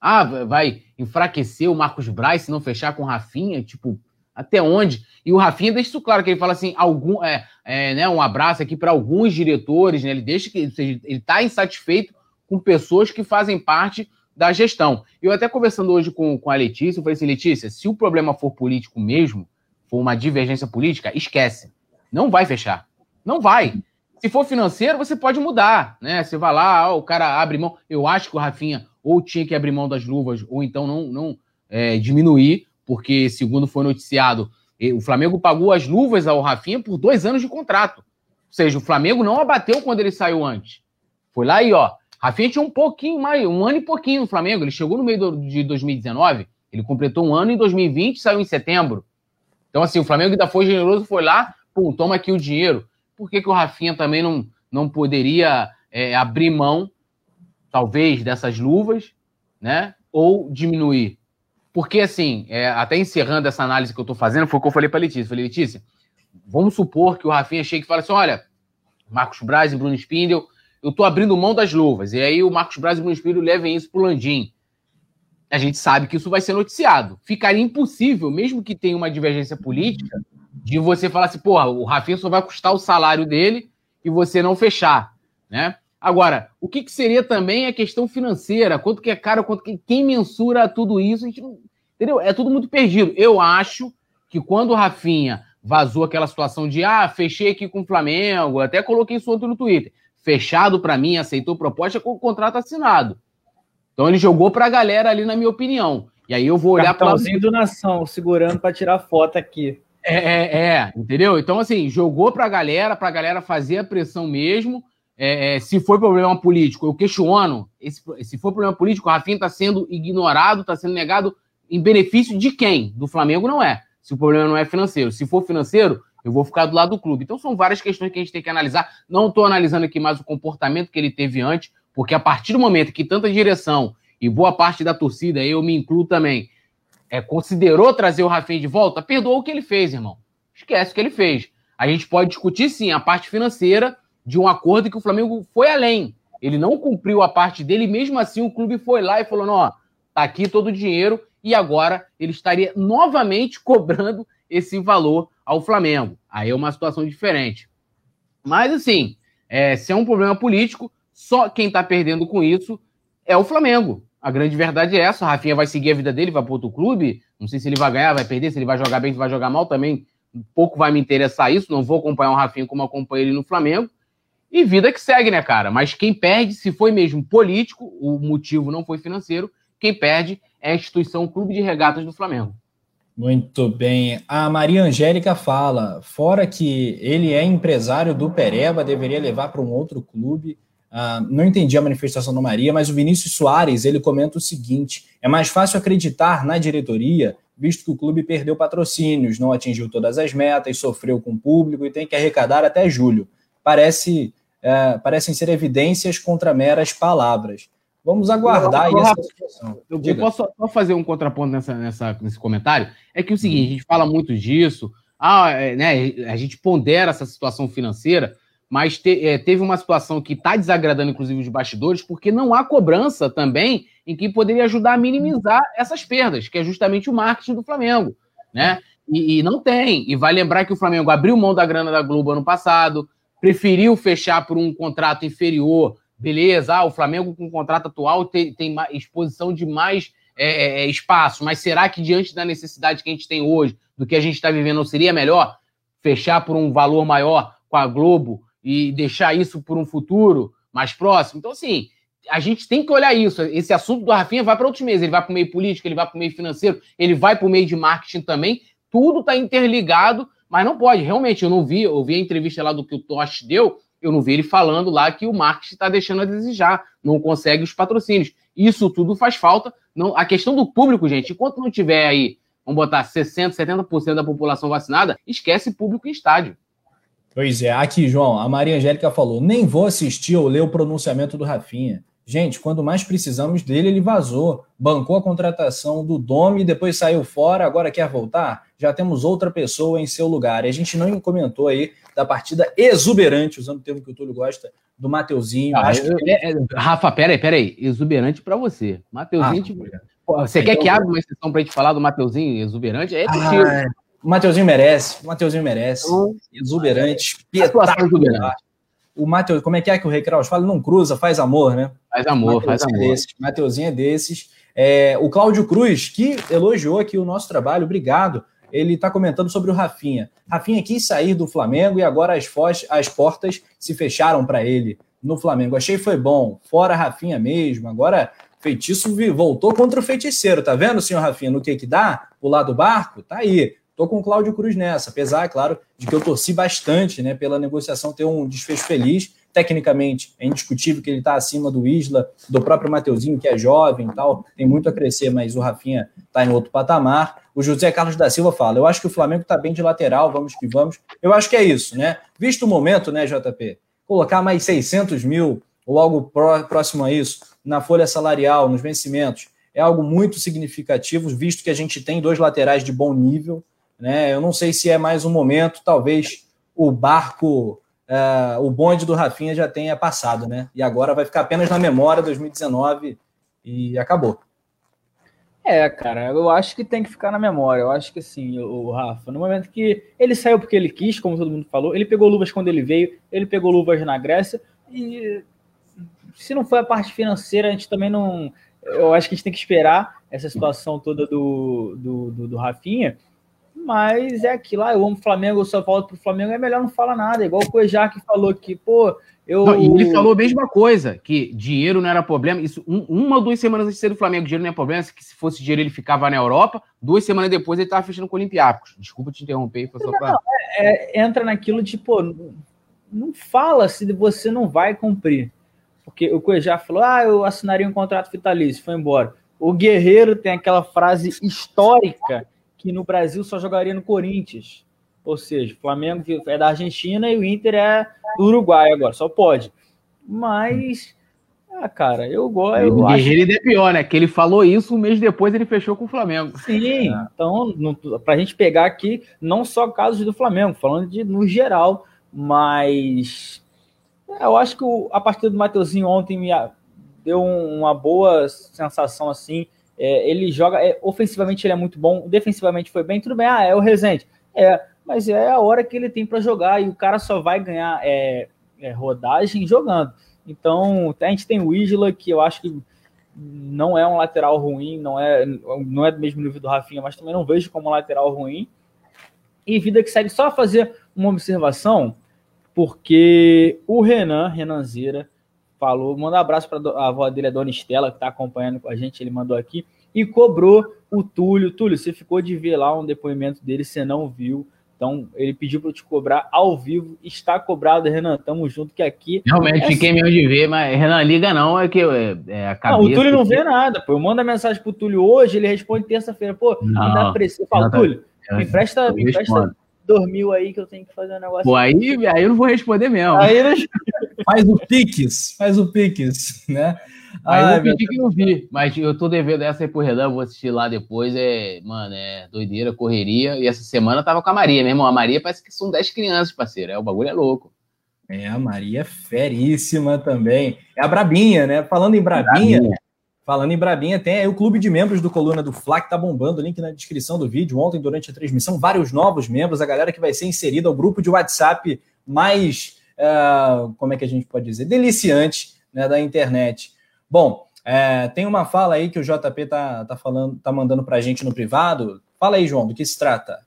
Ah, vai enfraquecer o Marcos Braz se não fechar com o Rafinha? Tipo, até onde? E o Rafinha deixa isso claro, que ele fala assim, algum, é, é né, um abraço aqui para alguns diretores, né? Ele deixa que ele está insatisfeito com pessoas que fazem parte da gestão. Eu até conversando hoje com, com a Letícia, eu falei assim, Letícia, se o problema for político mesmo, for uma divergência política, esquece. Não vai fechar. Não vai. Se for financeiro, você pode mudar, né? Você vai lá, ó, o cara abre mão. Eu acho que o Rafinha ou tinha que abrir mão das luvas, ou então não, não é, diminuir, porque, segundo foi noticiado, o Flamengo pagou as luvas ao Rafinha por dois anos de contrato. Ou seja, o Flamengo não abateu quando ele saiu antes. Foi lá e, ó, Rafinha tinha um pouquinho mais, um ano e pouquinho no Flamengo. Ele chegou no meio do, de 2019, ele completou um ano em 2020 e saiu em setembro. Então, assim, o Flamengo ainda foi generoso, foi lá, pum, toma aqui o dinheiro. Por que, que o Rafinha também não, não poderia é, abrir mão, talvez, dessas luvas, né? Ou diminuir? Porque, assim, é, até encerrando essa análise que eu estou fazendo, foi o que eu falei para Letícia. falei, Letícia, vamos supor que o Rafinha chegue e fale assim: olha, Marcos Braz e Bruno Spindel eu estou abrindo mão das luvas. E aí o Marcos Braz e o Bruno Espírito levem isso para o Landim. A gente sabe que isso vai ser noticiado. Ficaria impossível, mesmo que tenha uma divergência política, de você falar assim, porra, o Rafinha só vai custar o salário dele e você não fechar, né? Agora, o que, que seria também a questão financeira? Quanto que é caro, quanto que quem mensura tudo isso? A gente não, entendeu? É tudo muito perdido. Eu acho que quando o Rafinha vazou aquela situação de ah, fechei aqui com o Flamengo, até coloquei isso ontem no Twitter fechado para mim, aceitou proposta com o contrato assinado. Então ele jogou para a galera ali, na minha opinião. E aí eu vou olhar para o do Nação, segurando para tirar foto aqui. É, é, é, entendeu? Então, assim, jogou para a galera, para a galera fazer a pressão mesmo. É, é, se for problema político, eu questiono. Esse, se for problema político, o Rafinha está sendo ignorado, está sendo negado em benefício de quem? Do Flamengo não é. Se o problema não é financeiro. Se for financeiro, eu vou ficar do lado do clube. Então são várias questões que a gente tem que analisar. Não estou analisando aqui mais o comportamento que ele teve antes, porque a partir do momento que tanta direção e boa parte da torcida, eu me incluo também, é, considerou trazer o Rafinha de volta, perdoou o que ele fez, irmão. Esquece o que ele fez. A gente pode discutir, sim, a parte financeira de um acordo que o Flamengo foi além. Ele não cumpriu a parte dele, mesmo assim o clube foi lá e falou: não, ó, tá aqui todo o dinheiro, e agora ele estaria novamente cobrando esse valor ao Flamengo. Aí é uma situação diferente. Mas, assim, é, se é um problema político, só quem está perdendo com isso é o Flamengo. A grande verdade é essa. O Rafinha vai seguir a vida dele, vai para outro clube. Não sei se ele vai ganhar, vai perder, se ele vai jogar bem, se vai jogar mal também. Pouco vai me interessar isso. Não vou acompanhar o Rafinha como acompanho ele no Flamengo. E vida que segue, né, cara? Mas quem perde, se foi mesmo político, o motivo não foi financeiro, quem perde é a instituição Clube de Regatas do Flamengo. Muito bem. A Maria Angélica fala: fora que ele é empresário do Pereba, deveria levar para um outro clube. Ah, não entendi a manifestação da Maria, mas o Vinícius Soares ele comenta o seguinte: é mais fácil acreditar na diretoria, visto que o clube perdeu patrocínios, não atingiu todas as metas, sofreu com o público e tem que arrecadar até julho. Parece, é, parecem ser evidências contra meras palavras. Vamos aguardar eu, eu, essa situação. Eu, eu posso só fazer um contraponto nessa, nessa, nesse comentário? É que é o seguinte, a gente fala muito disso, ah, é, né, a gente pondera essa situação financeira, mas te, é, teve uma situação que está desagradando, inclusive, os bastidores, porque não há cobrança também em que poderia ajudar a minimizar essas perdas, que é justamente o marketing do Flamengo, né? E, e não tem. E vai lembrar que o Flamengo abriu mão da grana da Globo ano passado, preferiu fechar por um contrato inferior beleza, ah, o Flamengo com o contrato atual tem, tem exposição de mais é, é, é, espaço, mas será que diante da necessidade que a gente tem hoje, do que a gente está vivendo, não seria melhor fechar por um valor maior com a Globo e deixar isso por um futuro mais próximo? Então, assim, a gente tem que olhar isso. Esse assunto do Rafinha vai para outros meios. Ele vai para o meio político, ele vai para o meio financeiro, ele vai para o meio de marketing também. Tudo está interligado, mas não pode. Realmente, eu não vi, eu vi a entrevista lá do que o Tosh deu, eu não vi ele falando lá que o marketing está deixando a desejar, não consegue os patrocínios. Isso tudo faz falta. Não, a questão do público, gente, enquanto não tiver aí, vamos botar 60%, 70% da população vacinada, esquece público em estádio. Pois é, aqui, João, a Maria Angélica falou: nem vou assistir ou ler o pronunciamento do Rafinha. Gente, quando mais precisamos dele, ele vazou. Bancou a contratação do Domi, depois saiu fora, agora quer voltar? Já temos outra pessoa em seu lugar. E a gente não comentou aí da partida exuberante, usando o termo que o Túlio gosta, do Mateuzinho. Ah, que... é, é, Rafa, peraí, peraí. Exuberante para você. Mateuzinho. Ah, tipo... Você quer que abra uma exceção para a gente falar do Mateuzinho exuberante? É ah, O Mateuzinho merece. O Mateuzinho merece. Então, exuberante. Exuberante. O Mateus, como é que é que o Rei Kraus fala? Não cruza, faz amor, né? Faz amor, faz é amor. É desses, Mateuzinho é desses. É, o Cláudio Cruz, que elogiou aqui o nosso trabalho, obrigado. Ele está comentando sobre o Rafinha. Rafinha quis sair do Flamengo e agora as, as portas se fecharam para ele no Flamengo. Achei foi bom. Fora Rafinha mesmo. Agora feitiço voltou contra o feiticeiro. Tá vendo, senhor Rafinha, no que que dá? O lado do barco? Tá aí. Tô com o Cláudio Cruz nessa, apesar, é claro, de que eu torci bastante né, pela negociação ter um desfecho feliz. Tecnicamente, é indiscutível que ele está acima do Isla, do próprio Mateuzinho, que é jovem e tal, tem muito a crescer, mas o Rafinha está em outro patamar. O José Carlos da Silva fala: Eu acho que o Flamengo está bem de lateral, vamos que vamos. Eu acho que é isso, né? Visto o momento, né, JP? Colocar mais 600 mil ou algo próximo a isso na folha salarial, nos vencimentos, é algo muito significativo, visto que a gente tem dois laterais de bom nível. Né? Eu não sei se é mais um momento, talvez o barco, uh, o bonde do Rafinha já tenha passado, né? E agora vai ficar apenas na memória 2019 e acabou. É, cara, eu acho que tem que ficar na memória. Eu acho que assim, o Rafa, no momento que ele saiu porque ele quis, como todo mundo falou, ele pegou luvas quando ele veio, ele pegou luvas na Grécia e se não foi a parte financeira, a gente também não. Eu acho que a gente tem que esperar essa situação toda do, do, do, do Rafinha mas é aquilo lá, ah, eu amo o Flamengo, eu só volto pro Flamengo, é melhor não falar nada, igual o Cuejá que falou que, pô, eu... Não, e ele falou a mesma coisa, que dinheiro não era problema, isso, um, uma ou duas semanas antes de ser do Flamengo, dinheiro não é problema, que se fosse dinheiro ele ficava na Europa, duas semanas depois ele tava fechando com o Olympiacos, desculpa te interromper, foi só pra... Não, é, é, entra naquilo de, pô, não fala se você não vai cumprir, porque o Cuejá falou, ah, eu assinaria um contrato vitalício, foi embora. O Guerreiro tem aquela frase histórica que no Brasil só jogaria no Corinthians. Ou seja, o Flamengo é da Argentina e o Inter é do Uruguai agora, só pode. Mas, ah, cara, eu gosto. O Guerreiro ainda é pior, né? Que ele falou isso um mês depois ele fechou com o Flamengo. Sim, é. então, para a gente pegar aqui, não só casos do Flamengo, falando de no geral, mas é, eu acho que o, a partida do Mateuzinho ontem me deu uma boa sensação assim é, ele joga, é, ofensivamente ele é muito bom, defensivamente foi bem, tudo bem, ah, é o Rezende. É, mas é a hora que ele tem para jogar e o cara só vai ganhar é, é, rodagem jogando. Então, a gente tem o Isla, que eu acho que não é um lateral ruim, não é, não é do mesmo nível do Rafinha, mas também não vejo como um lateral ruim. E vida que segue, só fazer uma observação, porque o Renan, Renanzeira, falou, manda um abraço para a avó dele, a dona Estela, que está acompanhando com a gente, ele mandou aqui, e cobrou o Túlio. Túlio, você ficou de ver lá um depoimento dele, você não viu. Então, ele pediu para eu te cobrar ao vivo. Está cobrado, Renan. Tamo junto, que aqui. Realmente, é fiquei assim. meio de ver, mas Renan, liga não, é que é, é a cabeça. Não, o Túlio não vê nada, pô. Eu mando a mensagem pro Túlio hoje, ele responde terça-feira. Pô, não, me dá pressa. Eu falo, Túlio, me empresta, me empresta dormiu aí que eu tenho que fazer um negócio. Pô, aí, aí eu não vou responder mesmo. Aí Faz o Pix, faz o Pix, né? Aí ah, eu pedi que não vi, mas eu tô devendo essa aí pro Redan, vou assistir lá depois. É, mano, é doideira, correria. E essa semana eu tava com a Maria, meu irmão. A Maria parece que são 10 crianças, parceiro. É, o bagulho é louco. É, a Maria é feríssima também. É a Brabinha, né? Falando em Brabinha, Brabinha. Falando em Brabinha, tem aí o clube de membros do Coluna do Fla, que tá bombando, link na descrição do vídeo. Ontem, durante a transmissão, vários novos membros, a galera que vai ser inserida ao grupo de WhatsApp mais, uh, como é que a gente pode dizer, deliciante né, da internet. Bom, é, tem uma fala aí que o JP tá, tá falando, tá mandando pra gente no privado. Fala aí, João, do que se trata?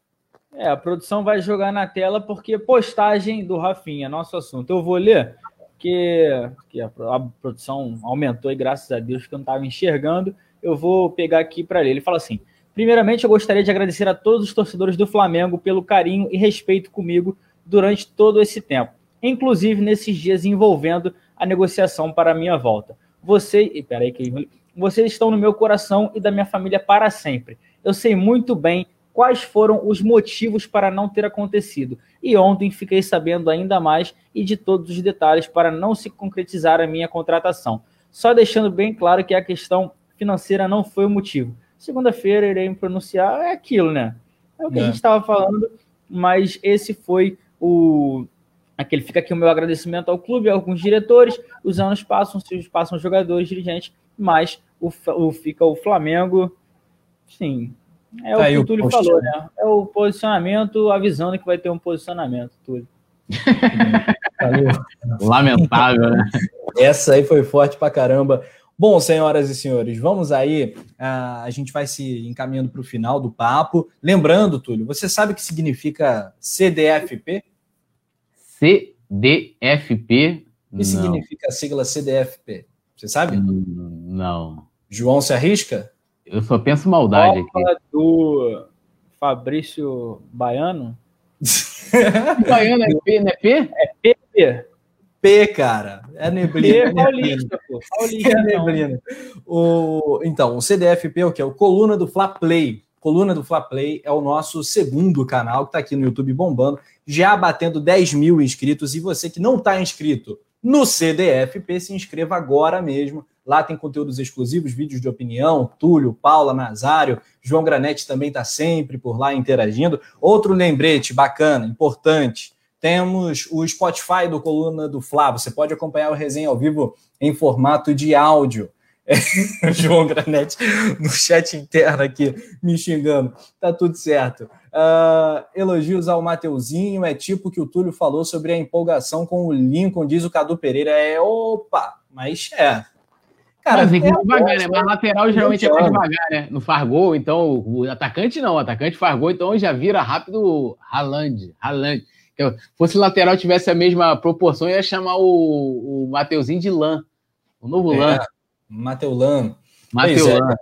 É, a produção vai jogar na tela porque postagem do Rafinha, nosso assunto. Eu vou ler que, que a, a, produção aumentou e graças a Deus que eu não estava enxergando, eu vou pegar aqui para ler. Ele fala assim: Primeiramente, eu gostaria de agradecer a todos os torcedores do Flamengo pelo carinho e respeito comigo durante todo esse tempo, inclusive nesses dias envolvendo a negociação para a minha volta. Você, peraí que vocês estão no meu coração e da minha família para sempre. Eu sei muito bem quais foram os motivos para não ter acontecido. E ontem fiquei sabendo ainda mais e de todos os detalhes para não se concretizar a minha contratação. Só deixando bem claro que a questão financeira não foi o motivo. Segunda-feira irei me pronunciar, é aquilo, né? É o que é. a gente estava falando, mas esse foi o. Aquele fica aqui o meu agradecimento ao clube, a alguns diretores. Os anos passam, passam jogadores, dirigentes, mas o, o fica o Flamengo. Sim, é tá o que o Túlio falou, né? É o posicionamento, avisando que vai ter um posicionamento, Túlio. Lamentável, né? Essa aí foi forte pra caramba. Bom, senhoras e senhores, vamos aí. Uh, a gente vai se encaminhando para o final do papo. Lembrando, Túlio, você sabe o que significa CDFP? CDFP? O que significa a sigla CDFP? Você sabe? Hum, não. João se arrisca? Eu só penso maldade Copa aqui. do Fabrício Baiano? Baiano é P, não é P? É PP. P, cara. É neblina. P, é paulista, pô. Paulista, é neblina. O, então, o CDFP, o que é o Coluna do Fla Play. Coluna do Fla Play é o nosso segundo canal que está aqui no YouTube bombando, já batendo 10 mil inscritos. E você que não está inscrito no CDFP, se inscreva agora mesmo. Lá tem conteúdos exclusivos, vídeos de opinião, Túlio, Paula, Nazário, João Granete também está sempre por lá interagindo. Outro lembrete bacana, importante temos o Spotify do Coluna do Flá. Você pode acompanhar o resenha ao vivo em formato de áudio. É, João Granete no chat interno aqui me xingando. Tá tudo certo. Uh, elogios ao Mateuzinho. É tipo que o Túlio falou sobre a empolgação com o Lincoln, diz o Cadu Pereira. É opa, mas é. Cara, tem que ir devagar, né? Mas lateral geralmente é mais devagar, né? No Fargol, então o atacante não, o atacante Fargol, então já vira rápido Haaland. Haaland eu, fosse lateral tivesse a mesma proporção, ia chamar o, o Mateuzinho de Lan. O novo é, Lan. Mateulan. Mateulan. É.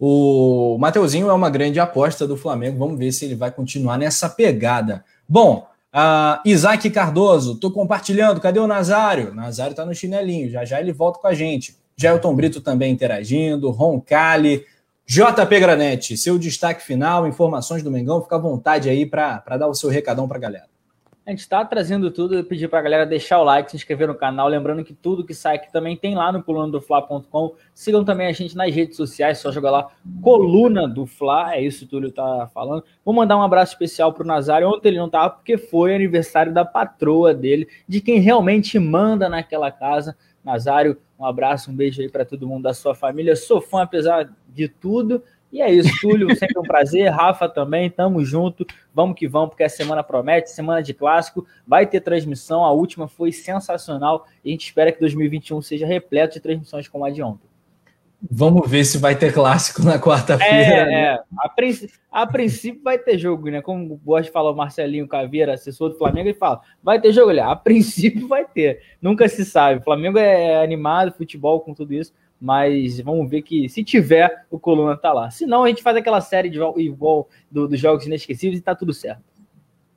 O Mateuzinho é uma grande aposta do Flamengo. Vamos ver se ele vai continuar nessa pegada. Bom, uh, Isaac Cardoso, tô compartilhando. Cadê o Nazário? Nazário tá no chinelinho. Já já ele volta com a gente. Gelton Brito também interagindo. Roncalli. JP Granete, seu destaque final, informações do Mengão, fica à vontade aí para dar o seu recadão para a galera. A gente está trazendo tudo, pedir para a galera deixar o like, se inscrever no canal, lembrando que tudo que sai aqui também tem lá no coluna do Fla.com. Sigam também a gente nas redes sociais, só jogar lá Coluna do Fla, é isso que o Túlio tá falando. Vou mandar um abraço especial para o Nazário, ontem ele não estava porque foi aniversário da patroa dele, de quem realmente manda naquela casa. Nazário, um abraço, um beijo aí para todo mundo da sua família. Sou fã apesar de tudo. E é isso, Túlio, sempre um prazer. Rafa também, tamo junto. Vamos que vamos, porque a semana promete, semana de clássico, vai ter transmissão. A última foi sensacional e a gente espera que 2021 seja repleto de transmissões como a de ontem. Vamos ver se vai ter clássico na quarta-feira. É, é. A, princ... a, princípio vai ter jogo, né? Como gosta de falar o Marcelinho Caveira, assessor do Flamengo, ele fala: vai ter jogo, olha, a princípio vai ter. Nunca se sabe. O Flamengo é animado, futebol com tudo isso mas vamos ver que se tiver, o Coluna tá lá. Se não, a gente faz aquela série de igual do, dos jogos inesquecíveis e tá tudo certo.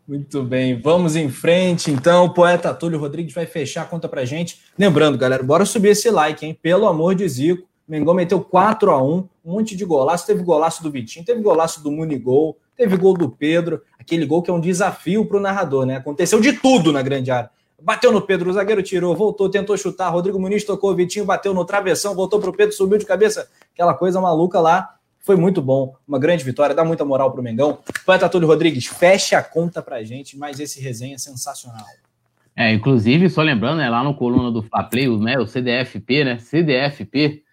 Muito bem, vamos em frente. Então, o poeta Túlio Rodrigues vai fechar a conta pra gente. Lembrando, galera, bora subir esse like, hein? Pelo amor de Zico. Mengão meteu 4 a 1 um monte de golaço. Teve golaço do Vitinho, teve golaço do Munigol, teve gol do Pedro. Aquele gol que é um desafio pro narrador, né? Aconteceu de tudo na grande área. Bateu no Pedro, o zagueiro tirou, voltou, tentou chutar. Rodrigo Muniz tocou, Vitinho bateu no travessão, voltou para o Pedro, subiu de cabeça. Aquela coisa maluca lá. Foi muito bom, uma grande vitória, dá muita moral para o Mengão. Poeta Túlio Rodrigues, feche a conta para gente, mas esse resenha é sensacional. É, inclusive, só lembrando, né, lá no coluna do Faplay, né, o CDFP, né, CDFP,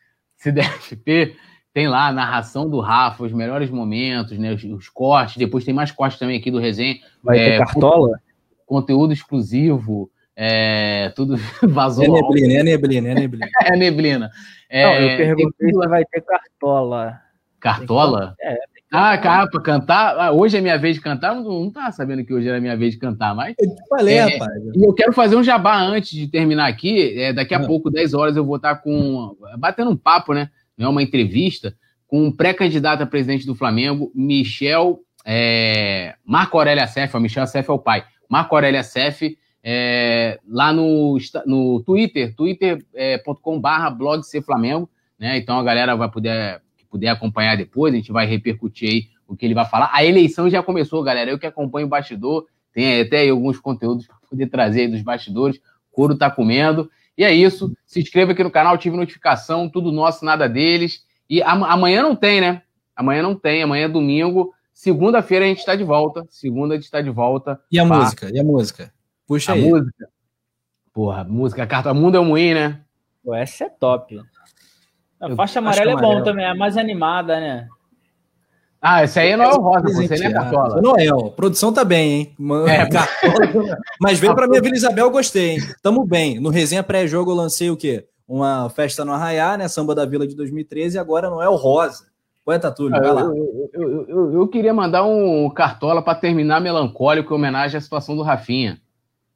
CDFP, tem lá a narração do Rafa, os melhores momentos, né, os, os cortes, depois tem mais cortes também aqui do resenha. Vai é, ter cartola? Conteúdo exclusivo, é, tudo vazou. É neblina, é neblina, é neblina. é neblina. É, Não, eu perguntei se vai ter cartola. Cartola? É. Ah, cara, pra cantar. Ah, hoje é minha vez de cantar. Não, não tava sabendo que hoje era minha vez de cantar, mas. Eu te falei, é, rapaz. E eu quero fazer um jabá antes de terminar aqui. É, daqui a não. pouco, 10 horas, eu vou estar com. batendo um papo, né? É uma entrevista com um pré-candidato a presidente do Flamengo, Michel. É, Marco Aurélio Acef, o Michel Acef é o pai. Marco Aurélio Acef é, lá no, no Twitter, twitter.com.br é, blog Flamengo, né? Então a galera vai poder, puder acompanhar depois, a gente vai repercutir aí o que ele vai falar. A eleição já começou, galera. Eu que acompanho o bastidor, tem até aí alguns conteúdos para poder trazer aí dos bastidores. O couro tá comendo. E é isso. Se inscreva aqui no canal, tive notificação, tudo nosso, nada deles. E amanhã não tem, né? Amanhã não tem, amanhã é domingo. Segunda-feira a gente está de volta. Segunda a gente está de volta. E a música? E a música? Puxa a aí. música. Porra, música Carta Mundo é um moinho, né? Pô, essa é top. A faixa amarela é bom também, é mais animada, né? Ah, esse aí não é o Rosa, você nem é Cartola. Noel, produção tá bem, hein? Mano, é. Cartola, mas veio pra minha Vila Isabel, gostei, hein? Tamo bem. No resenha pré-jogo eu lancei o quê? Uma festa no Arraiá, né? Samba da Vila de 2013 e agora não é o Rosa. Poeta Túlio, vai lá. Eu, eu, eu, eu, queria mandar um cartola para terminar melancólico em homenagem à situação do Rafinha.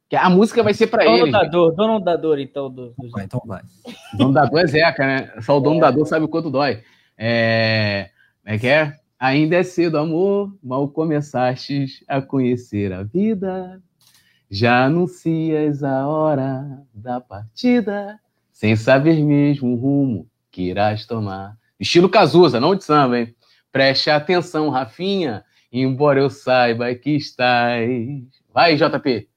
Que a música vai ser para ele. Dono da dor, dono da dor, então. Do, do... Vai, então vai. Dono da dor é Zeca, né? Só o dono é. da dor sabe o quanto dói. É... é que é? Ainda é cedo, amor, mal começastes a conhecer a vida. Já anuncias a hora da partida, sem saber mesmo o rumo que irás tomar. Estilo Cazuza, não de samba, hein? Preste atenção, Rafinha, embora eu saiba que estás. Vai, JP.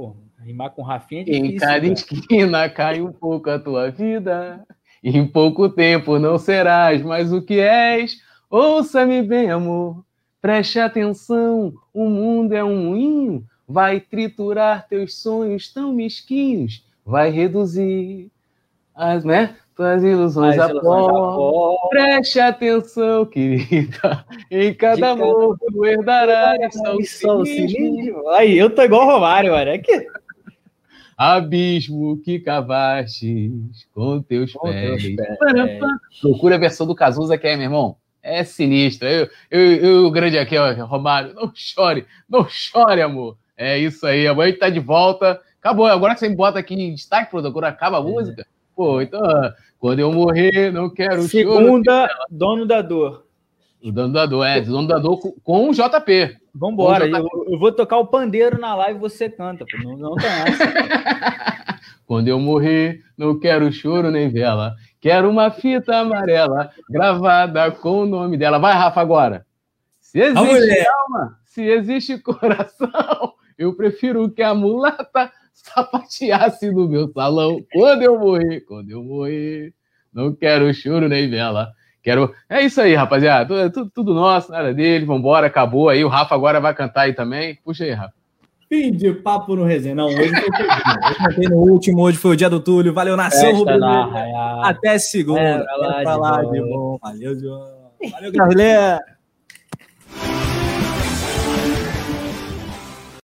Pô, rimar com Rafinha é difícil. Em cada cara. esquina cai um pouco a tua vida. Em pouco tempo não serás mais o que és. Ouça-me bem, amor, preste atenção, o mundo é um moinho, vai triturar teus sonhos tão mesquinhos, vai reduzir as, né, tuas ilusões, a, pó. Preste atenção, querida, em cada herdarás só o cilindro. Aí, eu tô igual o Romário, olha, é que... Abismo que cavastes com teus com pés. Teus pés. Procura a versão do Cazuza que é, meu irmão. É sinistro. Eu, eu, eu o grande aqui, ó, Romário, não chore, não chore, amor. É isso aí, amanhã a gente tá de volta. Acabou, agora que você me bota aqui em destaque, agora acaba a é. música. Pô, então, quando eu morrer, não quero Segunda, choro, dono da dor. O dono da dor, é, dono da dor com, com o JP. Vambora, JP. Eu, eu, vou tocar o pandeiro na live e você canta, pô. não, não tem essa. quando eu morrer, não quero choro nem vela. Quero uma fita amarela gravada com o nome dela. Vai, Rafa, agora. Se existe alma, se existe coração, eu prefiro que a mulata sapateasse no meu salão. Quando eu morrer, quando eu morrer, não quero choro nem vela. Quero. É isso aí, rapaziada. Tudo, tudo, nosso, nada dele. Vambora, acabou aí. O Rafa agora vai cantar aí também. Puxa aí, Rafa. Fim de papo no resenha. Não, hoje foi o no último, hoje foi o dia do Túlio. Valeu, nação rubro Até segunda. É, pra lá, de bom. Valeu, João. Valeu, galera.